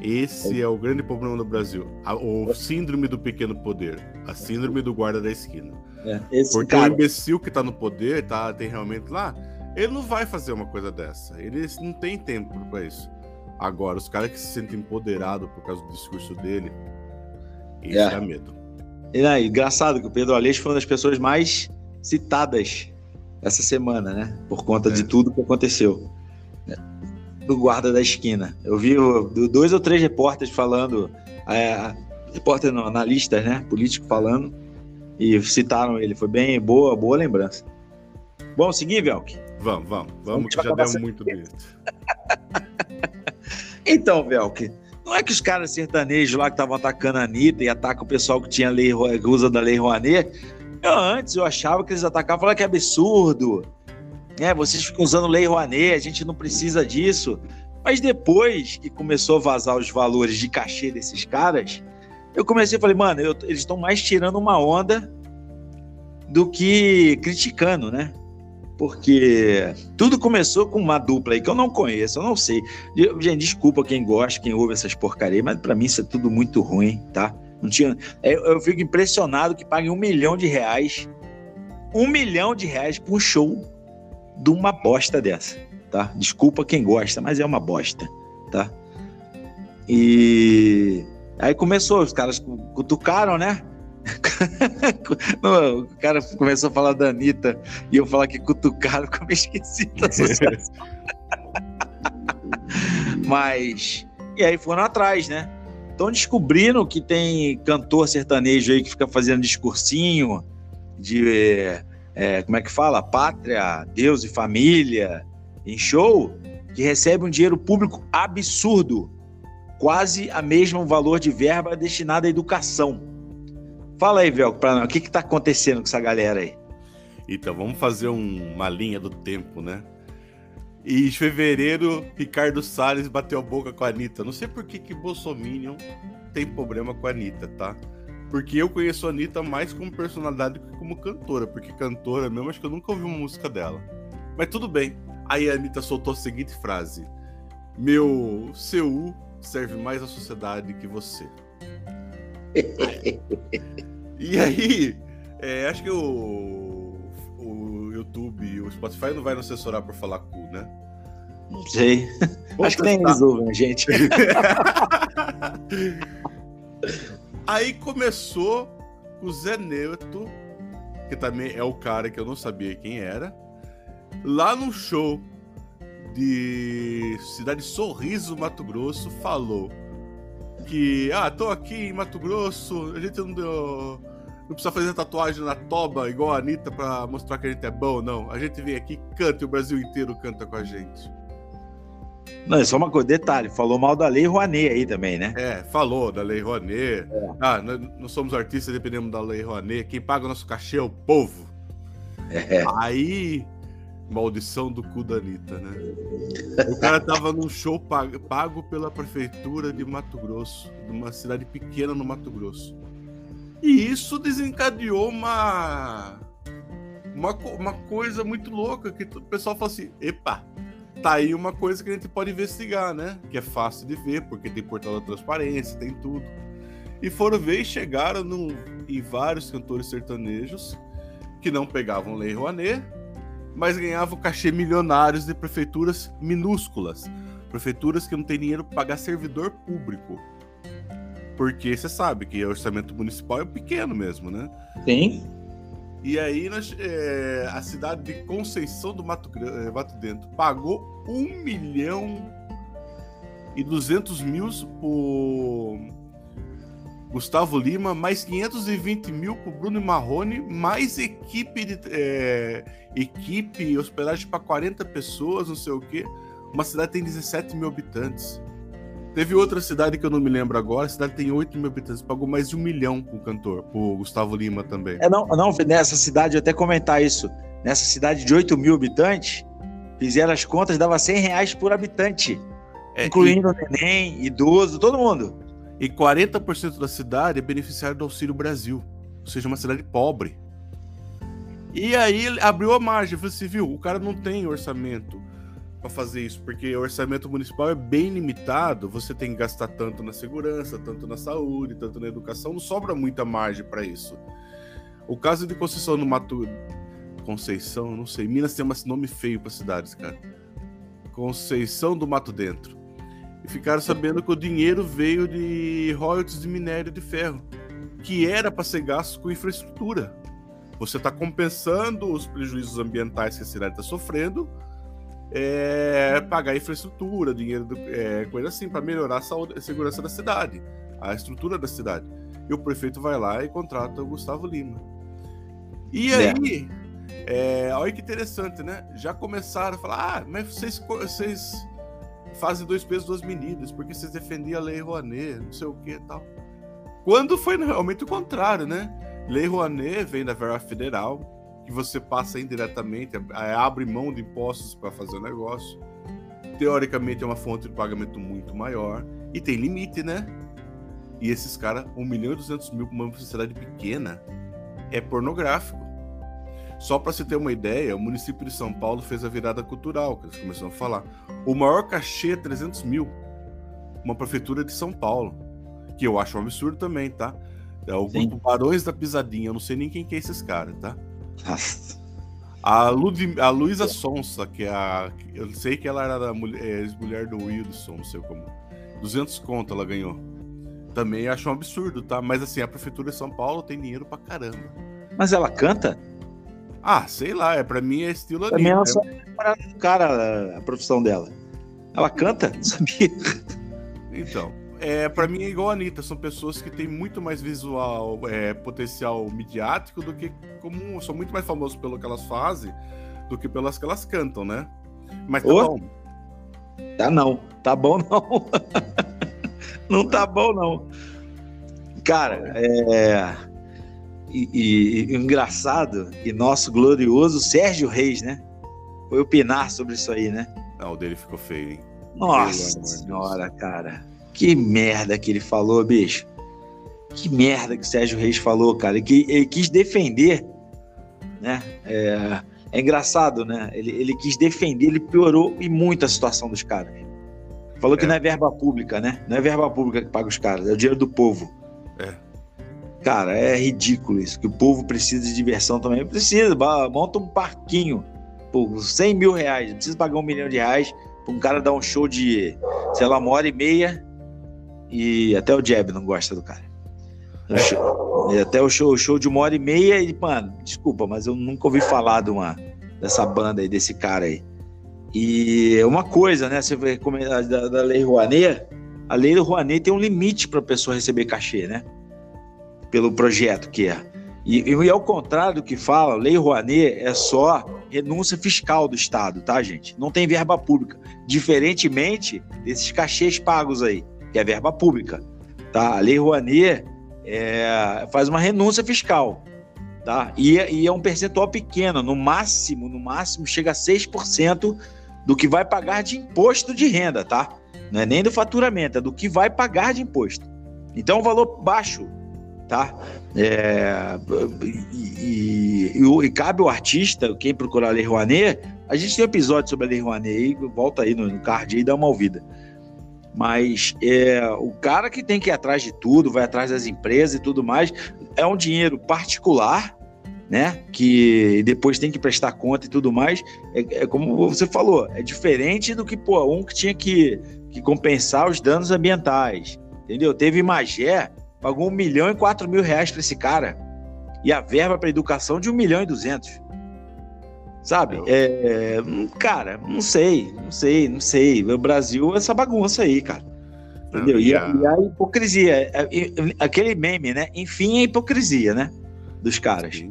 Esse é o grande problema do Brasil. o síndrome do pequeno poder. A síndrome do guarda da esquina. É, Porque cara... o imbecil que tá no poder, tá, tem realmente lá, ele não vai fazer uma coisa dessa. Ele não tem tempo para isso. Agora, os caras que se sentem empoderados por causa do discurso dele, isso é, é medo. E aí, engraçado que o Pedro Aleixo foi uma das pessoas mais citadas essa semana, né? Por conta é. de tudo que aconteceu. Do guarda da esquina. Eu vi dois ou três repórteres falando, é, repórter não, analistas, né? Político falando, e citaram ele. Foi bem boa, boa lembrança. Bom, seguir, Velk? Vamos, vamos. Vamos, que já deu muito disso. então, Velk, não é que os caras sertanejos lá que estavam atacando a Anitta e atacam o pessoal que tinha lei, que usa da Lei Rouanet. Eu, antes eu achava que eles atacavam, falava que é absurdo. É, vocês ficam usando Lei Rouanet, a gente não precisa disso. Mas depois que começou a vazar os valores de cachê desses caras, eu comecei a falar, mano, eu, eles estão mais tirando uma onda do que criticando, né? porque tudo começou com uma dupla aí que eu não conheço, eu não sei. Gente, desculpa quem gosta, quem ouve essas porcarias, mas para mim isso é tudo muito ruim, tá? Não tinha. É, eu fico impressionado que paguem um milhão de reais, um milhão de reais por um show de uma bosta dessa, tá? Desculpa quem gosta, mas é uma bosta, tá? E aí começou, os caras cutucaram, né? o cara começou a falar da Anitta e eu falar que cutucaram, como eu esqueci da. Mas. E aí foram atrás, né? Estão descobrindo que tem cantor sertanejo aí que fica fazendo discursinho de. É, como é que fala? Pátria, Deus e família em show, que recebe um dinheiro público absurdo, quase a mesmo valor de verba destinada à educação. Fala aí, Velco, o que está acontecendo com essa galera aí? Então, vamos fazer um, uma linha do tempo, né? E em fevereiro, Ricardo Salles bateu a boca com a Anitta. Não sei por que, que Bolsominion tem problema com a Anitta, tá? Porque eu conheço a Anitta mais como personalidade que como cantora. Porque cantora mesmo, acho que eu nunca ouvi uma música dela. Mas tudo bem. Aí a Anitta soltou a seguinte frase: Meu CU serve mais à sociedade que você. e aí, é, acho que o, o YouTube, o Spotify não vai nos censurar por falar cu, né? Não sei. Vamos acho que nem eles ouvem, gente. aí começou o Zé Neto, que também é o cara que eu não sabia quem era, lá no show de Cidade Sorriso, Mato Grosso, falou que, ah, tô aqui em Mato Grosso, a gente não deu. Não precisa fazer tatuagem na toba igual a Anitta pra mostrar que a gente é bom, não. A gente vem aqui, canta e o Brasil inteiro canta com a gente. Não, é só uma coisa, detalhe, falou mal da Lei Rouanet aí também, né? É, falou da Lei Rouanet. É. Ah, nós somos artistas, dependemos da Lei Rouanet. Quem paga o nosso cachê é o povo. É. Aí Maldição do cu da Anitta, né? O cara tava num show pago, pago pela prefeitura de Mato Grosso, de uma cidade pequena no Mato Grosso. E isso desencadeou uma, uma, uma coisa muito louca, que o pessoal fala assim, epa, tá aí uma coisa que a gente pode investigar, né? Que é fácil de ver, porque tem portal da transparência, tem tudo. E foram ver e chegaram no, em vários cantores sertanejos que não pegavam Lei Rouanet, mas ganhavam cachê milionários de prefeituras minúsculas. Prefeituras que não têm dinheiro para pagar servidor público. Porque você sabe que o orçamento municipal é pequeno mesmo, né? Sim. E aí nós, é, a cidade de Conceição do Mato, é, Mato Dentro pagou 1 milhão e 200 mil por Gustavo Lima, mais 520 mil pro Bruno Marrone, mais equipe de é, equipe, hospedagem para 40 pessoas, não sei o quê. Uma cidade tem 17 mil habitantes. Teve outra cidade que eu não me lembro agora, a cidade tem 8 mil habitantes, pagou mais de um milhão pro cantor, pro Gustavo Lima também. É, não, não, nessa cidade, eu até comentar isso, nessa cidade de 8 mil habitantes, fizeram as contas, dava 100 reais por habitante, é, incluindo e... neném, idoso, todo mundo. E 40% da cidade é beneficiário do Auxílio Brasil, ou seja, uma cidade pobre. E aí ele abriu a margem, falou assim, viu, o cara não tem orçamento para fazer isso, porque o orçamento municipal é bem limitado, você tem que gastar tanto na segurança, tanto na saúde, tanto na educação, não sobra muita margem para isso. O caso de Conceição no Mato Conceição, não sei, Minas tem esse nome feio para cidades, cara. Conceição do Mato Dentro. E ficaram sabendo que o dinheiro veio de royalties de minério de ferro, que era para ser gasto com infraestrutura. Você está compensando os prejuízos ambientais que a cidade está sofrendo, é, pagar infraestrutura, dinheiro, do, é, coisa assim, para melhorar a, saúde, a segurança da cidade, a estrutura da cidade. E o prefeito vai lá e contrata o Gustavo Lima. E é. aí, é, olha que interessante, né? Já começaram a falar: ah, mas vocês, vocês fazem dois pesos, duas medidas, porque vocês defendiam a Lei Rouanet, não sei o que e tal. Quando foi realmente o contrário, né? Lei Rouanet vem da verba federal, que você passa indiretamente, abre mão de impostos para fazer o negócio. Teoricamente é uma fonte de pagamento muito maior e tem limite, né? E esses caras, 1 milhão e 200 mil para uma sociedade pequena, é pornográfico. Só para você ter uma ideia, o município de São Paulo fez a virada cultural, que eles começaram a falar. O maior cachê é 300 mil. Uma prefeitura de São Paulo. Que eu acho um absurdo também, tá? É o Sim. grupo Barões da Pisadinha. Eu não sei nem quem que é esses caras, tá? Nossa. A, Lud... a Luísa Sonsa, que é a. Eu sei que ela era é, mulher do Wilson, não sei como. 200 conto ela ganhou. Também acho um absurdo, tá? Mas assim, a Prefeitura de São Paulo tem dinheiro pra caramba. Mas ela canta? Ah, sei lá, é para mim é estilo Também ela só é cara a profissão dela. Ela canta? Não sabia. Então, é, para mim é igual a Anitta, são pessoas que têm muito mais visual, é, potencial midiático do que comum, são muito mais famosos pelo que elas fazem do que pelas que elas cantam, né? Mas tá Ô? bom. Tá não, tá bom não. não tá bom não. Cara, é e, e, e engraçado e nosso glorioso Sérgio Reis, né? Foi opinar sobre isso aí, né? Ah, o dele ficou feio, hein? Nossa senhora, cara. Que merda que ele falou, bicho. Que merda que o Sérgio Reis falou, cara. Que ele quis defender, né? É, é engraçado, né? Ele, ele, quis defender, ele piorou e muito a situação dos caras. Falou é. que não é verba pública, né? Não é verba pública que paga os caras, é o dinheiro do povo. É. Cara, é ridículo isso, que o povo precisa de diversão também. Precisa, monta um parquinho por 100 mil reais, não precisa pagar um milhão de reais para um cara dar um show de, sei lá, uma hora e meia e até o Jeb não gosta do cara. E até o show, show de uma hora e meia e, mano, desculpa, mas eu nunca ouvi falar de uma, dessa banda aí, desse cara aí. E uma coisa, né, você vê da, da Lei Rouanet, a Lei Rouanet tem um limite para a pessoa receber cachê, né? pelo projeto que é. E, e ao contrário do que fala, Lei Rouanet é só renúncia fiscal do Estado, tá, gente? Não tem verba pública. Diferentemente desses cachês pagos aí, que é verba pública, tá? A Lei Rouanet é, faz uma renúncia fiscal, tá? E, e, é um percentual pequeno, no máximo, no máximo chega a 6% do que vai pagar de imposto de renda, tá? Não é nem do faturamento, é do que vai pagar de imposto. Então, é um valor baixo tá? É, e, e, e, cabe ao artista, quem procurar a Lei Rouanet, a gente tem um episódio sobre a Lei Rouanet aí, volta aí no, no card e dá uma ouvida. Mas é, o cara que tem que ir atrás de tudo, vai atrás das empresas e tudo mais, é um dinheiro particular, né? Que depois tem que prestar conta e tudo mais. É, é como você falou, é diferente do que pô, um que tinha que, que compensar os danos ambientais. Entendeu? Teve Magé, pagou um milhão e quatro mil reais para esse cara. E a verba para educação de um milhão e duzentos. Sabe? É, cara, não sei, não sei, não sei. O Brasil é essa bagunça aí, cara. Entendeu? E a, e a hipocrisia, é, é, aquele meme, né? Enfim, a hipocrisia, né? Dos caras.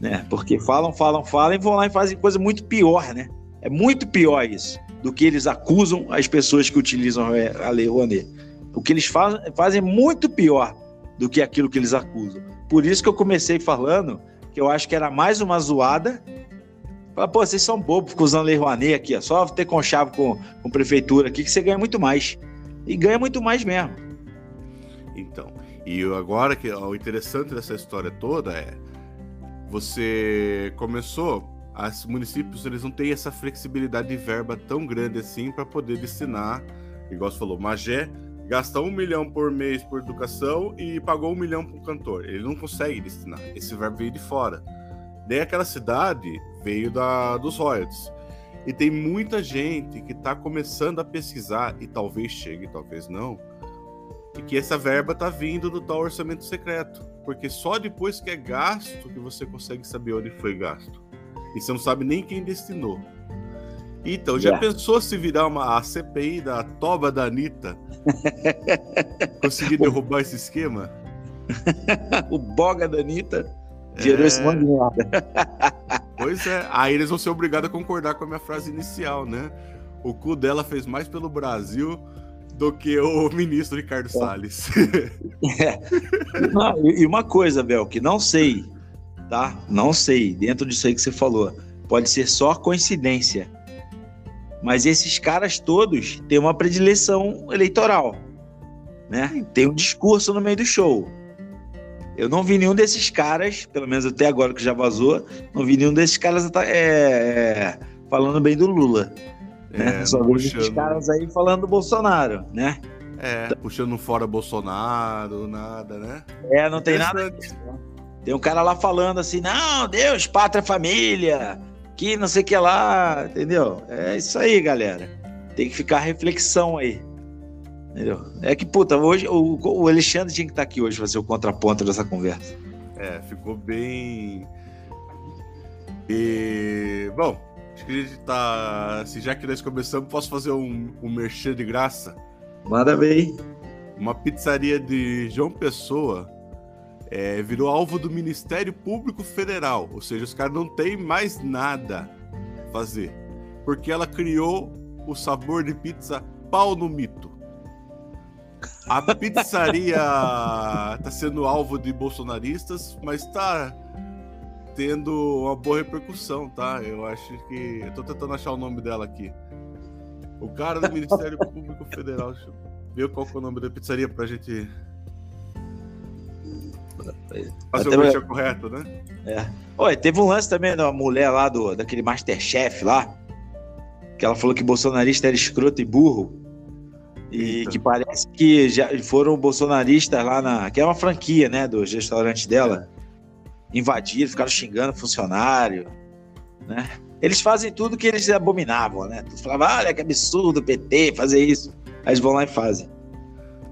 Né? Porque falam, falam, falam e vão lá e fazem coisa muito pior, né? É muito pior isso do que eles acusam as pessoas que utilizam a Lei Rouanet. O que eles fazem, fazem é muito pior do que aquilo que eles acusam. Por isso que eu comecei falando que eu acho que era mais uma zoada. Fala, pô, vocês são bobos ficam usando Lei Rouanet aqui, ó. Só ter conchavo com, com prefeitura aqui que você ganha muito mais. E ganha muito mais mesmo. Então, e agora que ó, o interessante dessa história toda é você começou, os municípios eles não têm essa flexibilidade de verba tão grande assim para poder destinar, igual você falou, Magé gasta um milhão por mês por educação e pagou um milhão para o cantor. Ele não consegue destinar. Esse verbo veio de fora. Daí aquela cidade veio da, dos royalties. E tem muita gente que está começando a pesquisar, e talvez chegue, talvez não, e que essa verba está vindo do tal orçamento secreto. Porque só depois que é gasto que você consegue saber onde foi gasto. E você não sabe nem quem destinou. Então, já yeah. pensou se virar uma a CPI da toba da Anitta? Conseguir derrubar esse esquema? o boga da Anitta gerou é... esse monte de merda. pois é, aí eles vão ser obrigados a concordar com a minha frase inicial, né? O cu dela fez mais pelo Brasil do que o ministro Ricardo é. Salles. É. Não, e uma coisa, Bel, que não sei, tá? Não sei, dentro disso aí que você falou, pode ser só coincidência mas esses caras todos têm uma predileção eleitoral, né? Tem um discurso no meio do show. Eu não vi nenhum desses caras, pelo menos até agora que já vazou, não vi nenhum desses caras é, é, falando bem do Lula. Né? É, Só vi esses caras aí falando do Bolsonaro, né? É, então... puxando fora Bolsonaro, nada, né? É, não tem nada. Disso, né? Tem um cara lá falando assim, não, Deus, pátria, família, que não sei o que lá, entendeu? É isso aí, galera. Tem que ficar reflexão aí. Entendeu? É que, puta, hoje o, o Alexandre tinha que estar aqui hoje fazer o contraponto dessa conversa. É, ficou bem. E. Bom, acho que a gente tá. Se já que nós começamos, posso fazer um, um merchan de graça? Manda bem. Uma pizzaria de João Pessoa é, virou alvo do Ministério Público Federal, ou seja, os caras não têm mais nada a fazer, porque ela criou o sabor de pizza pau no mito. A pizzaria está sendo alvo de bolsonaristas, mas está tendo uma boa repercussão, tá? Eu acho que. Eu tô tentando achar o nome dela aqui. O cara do Ministério Público Federal. Deixa eu ver qual é o nome da pizzaria pra gente Fazer o merchan correto, né? É. Oi, teve um lance também da mulher lá do, daquele Masterchef lá, que ela falou que bolsonarista era escroto e burro. E que parece que já foram bolsonaristas lá na. que é uma franquia, né? Dos restaurantes dela. Invadiram, ficaram xingando funcionário. Né? Eles fazem tudo que eles abominavam, né? Tu falava, olha que absurdo PT fazer isso. Aí eles vão lá e fazem.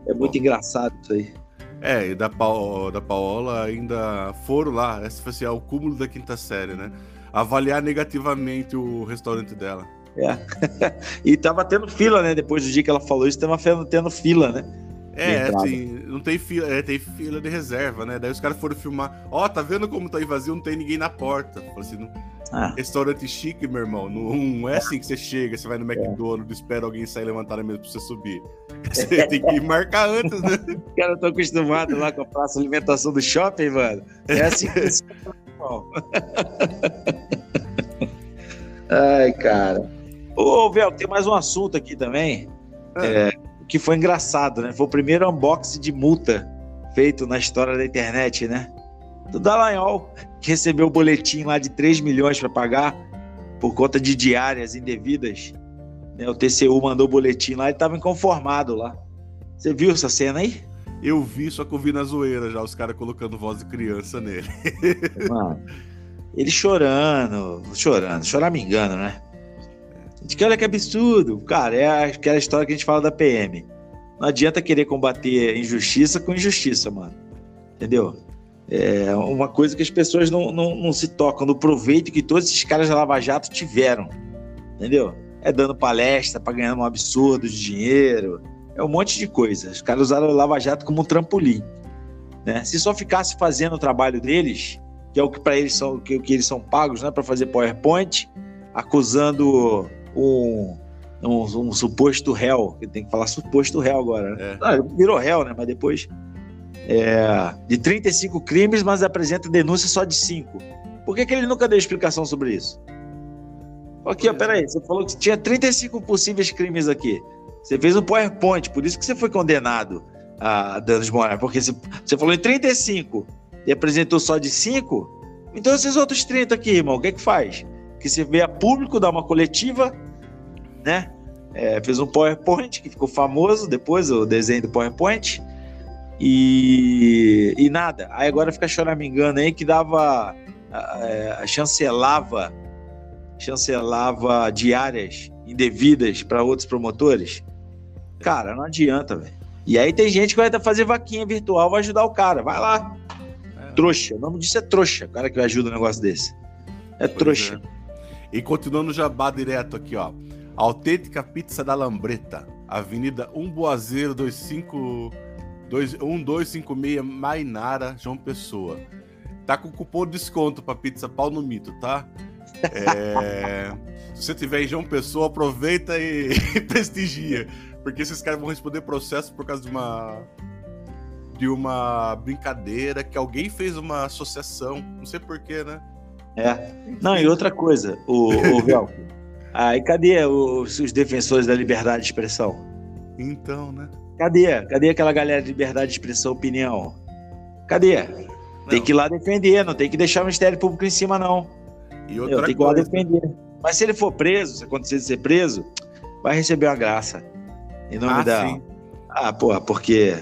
É muito Bom. engraçado isso aí. É, e da, pa da Paola ainda foram lá, esse foi assim, é o cúmulo da quinta série, né? Avaliar negativamente o restaurante dela. É. e tava tendo fila, né? Depois do dia que ela falou isso, tava tendo fila, né? É, assim, não tem fila, é, tem fila de reserva, né? Daí os caras foram filmar. Ó, oh, tá vendo como tá aí vazio? Não tem ninguém na porta. Falei assim, não... ah. restaurante chique, meu irmão. Não é assim que você chega, você vai no é. McDonald's, espera alguém sair levantar a mesa pra você subir. Você tem que marcar antes, né? Os caras estão acostumados lá com a praça de alimentação do shopping, mano. É assim que eles Ai, cara. Ô, Vel, tem mais um assunto aqui também. Ah. É, que foi engraçado, né? Foi o primeiro unboxing de multa feito na história da internet, né? Do Dallagnol, que recebeu o boletim lá de 3 milhões para pagar por conta de diárias indevidas. Né? O TCU mandou o boletim lá e estava inconformado lá. Você viu essa cena aí? Eu vi, só que eu vi na zoeira já, os caras colocando voz de criança nele. Mano, ele chorando, chorando, chorar me engano, né? De que olha que absurdo. Cara, é aquela história que a gente fala da PM. Não adianta querer combater injustiça com injustiça, mano. Entendeu? É uma coisa que as pessoas não, não, não se tocam no proveito que todos esses caras da Lava Jato tiveram. Entendeu? É dando palestra para ganhar um absurdo de dinheiro. É um monte de coisa. Os caras usaram o Lava Jato como um trampolim. Né? Se só ficasse fazendo o trabalho deles, que é o que para eles são, que, que eles são pagos, né, para fazer PowerPoint, acusando um, um, um, suposto réu, que tem que falar suposto réu agora, né? É. Ah, virou réu, né? Mas depois. É, de 35 crimes, mas apresenta denúncia só de 5. Por que, que ele nunca deu explicação sobre isso? Aqui, ó, peraí, você falou que tinha 35 possíveis crimes aqui. Você fez um PowerPoint, por isso que você foi condenado a danos morais. Porque você, você falou em 35 e apresentou só de 5, Então esses outros 30 aqui, irmão, o que é que faz? Que você vê a público, dá uma coletiva, né? É, fez um PowerPoint que ficou famoso depois, o desenho do PowerPoint. E, e nada. Aí agora fica choramingando aí que dava. É, chancelava chancelava diárias indevidas para outros promotores. Cara, não adianta, velho. E aí tem gente que vai fazer vaquinha virtual, vai ajudar o cara. Vai lá. É. Trouxa. O nome disso é trouxa. O cara que ajuda um negócio desse. É pois trouxa. É. E continuando o jabá direto aqui, ó. Autêntica Pizza da Lambreta. Avenida Umboazeiro 25... 1256 Mainara, João Pessoa. Tá com cupom de desconto pra pizza pau no mito, tá? É... Se você tiver em João Pessoa, aproveita e prestigia. Porque esses caras vão responder processo por causa de uma. De uma brincadeira que alguém fez uma associação. Não sei porquê, né? É. Não, e outra coisa, o, o Velcro. Aí cadê os, os defensores da liberdade de expressão? Então, né? Cadê? Cadê aquela galera de liberdade de expressão, opinião? Cadê? Não. Tem que ir lá defender, não tem que deixar o Ministério Público em cima, não. E outra Eu, tem que ir lá defender. Mas se ele for preso, se acontecer de ser preso, vai receber uma graça. Em nome ah, da. Sim. Ah, porra, porque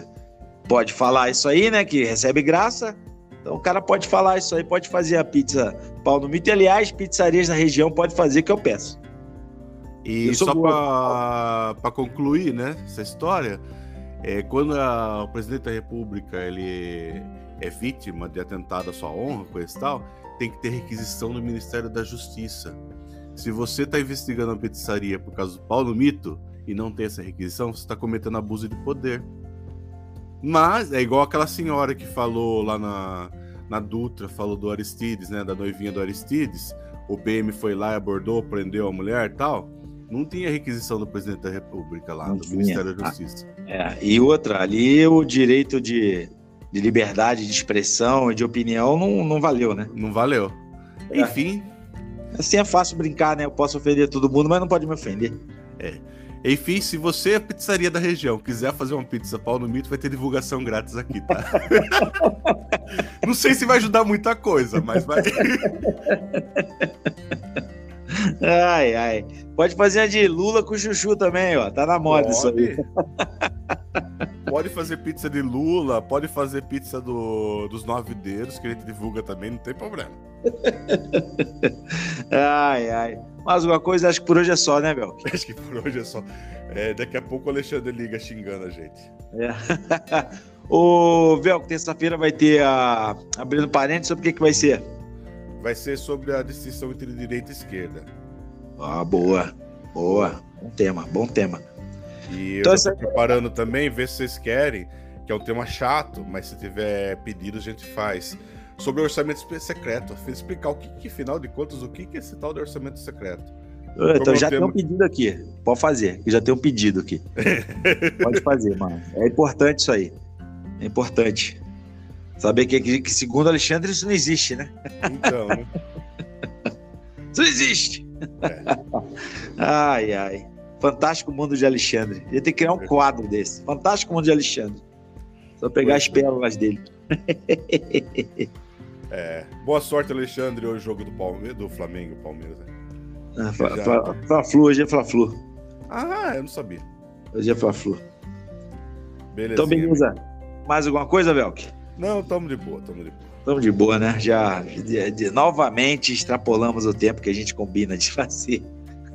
pode falar isso aí, né? Que recebe graça. Então o cara pode falar isso aí, pode fazer a pizza pau no mito. E, aliás, pizzarias na região pode fazer que eu peço. E só para concluir, né, essa história, é, quando a, o presidente da República ele é vítima de atentado à sua honra, coisa e tal, tem que ter requisição do Ministério da Justiça. Se você está investigando a pizzaria por causa do pau no mito e não tem essa requisição, você está cometendo abuso de poder. Mas é igual aquela senhora que falou lá na, na Dutra, falou do Aristides, né? Da noivinha do Aristides. O PM foi lá e abordou, prendeu a mulher e tal. Não tinha requisição do presidente da República lá, não do tinha. Ministério da Justiça. Ah, é, e outra, ali o direito de, de liberdade de expressão e de opinião não, não valeu, né? Não valeu. É. Enfim, Assim é fácil brincar, né? Eu posso ofender todo mundo, mas não pode me ofender. É. Enfim, se você é pizzaria da região, quiser fazer uma pizza pau no mito, vai ter divulgação grátis aqui, tá? não sei se vai ajudar muita coisa, mas vai. ai, ai. Pode fazer a de Lula com chuchu também, ó. Tá na moda pode. isso aí. pode fazer pizza de Lula, pode fazer pizza do, dos nove dedos, que a gente divulga também, não tem problema. ai, ai. Mas uma coisa, acho que por hoje é só, né, Bel? Acho que por hoje é só. É, daqui a pouco o Alexandre liga xingando a gente. É. Ô, Velco, terça-feira vai ter a. Abrindo parênteses, sobre o que, que vai ser? Vai ser sobre a distinção entre direita e esquerda. Ah, boa. Boa. Bom tema, bom tema. E eu então, tô preparando também, ver se vocês querem, que é um tema chato, mas se tiver pedido, a gente faz sobre o orçamento secreto. Fiz explicar o que, que, final de contas, o que, que é esse tal de orçamento secreto. Então já tem um pedido aqui. Pode fazer, já tem um pedido aqui. Pode fazer, mano. É importante isso aí. É importante. Saber que, que, segundo Alexandre, isso não existe, né? Então, né? isso não existe. É. ai, ai. Fantástico Mundo de Alexandre. Ia ter que criar um quadro desse. Fantástico Mundo de Alexandre. Só pegar as pérolas dele. É. Boa sorte, Alexandre, hoje jogo do, Palme do Flamengo Palmeiras. Né? Ah, Fla-Flu, hoje é Fla-Flu. Ah, eu não sabia. Hoje é Fla-Flu. Beleza. Então, beleza. Mais alguma coisa, Velk? Não, tamo de boa, tamo de boa. Tamo de boa, né? Já de, de, novamente extrapolamos o tempo que a gente combina de fazer.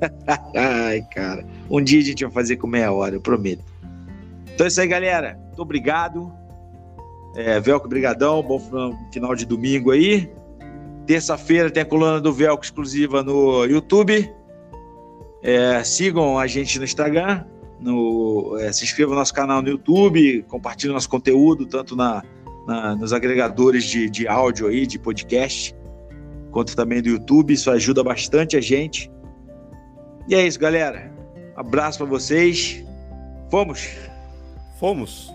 Ai, cara. Um dia a gente vai fazer com meia hora, eu prometo. Então é isso aí, galera. Muito obrigado. É, Velco, brigadão, bom final de domingo aí. Terça-feira tem a coluna do Velco exclusiva no YouTube. É, sigam a gente no Instagram, no, é, se inscrevam no nosso canal no YouTube, compartilhem nosso conteúdo, tanto na, na, nos agregadores de, de áudio aí, de podcast, quanto também do YouTube. Isso ajuda bastante a gente. E é isso, galera. Abraço para vocês. Fomos. Fomos.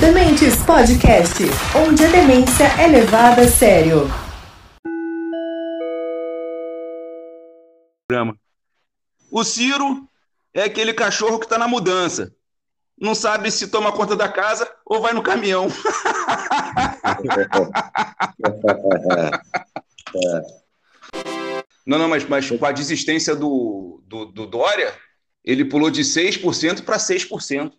Dementes Podcast, onde a demência é levada a sério. O Ciro é aquele cachorro que está na mudança. Não sabe se toma conta da casa ou vai no caminhão. Não, não, mas, mas com a desistência do, do, do Dória, ele pulou de 6% para 6%.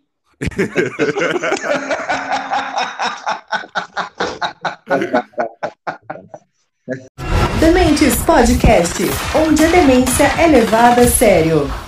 Dementes Podcast, onde a demência é levada a sério.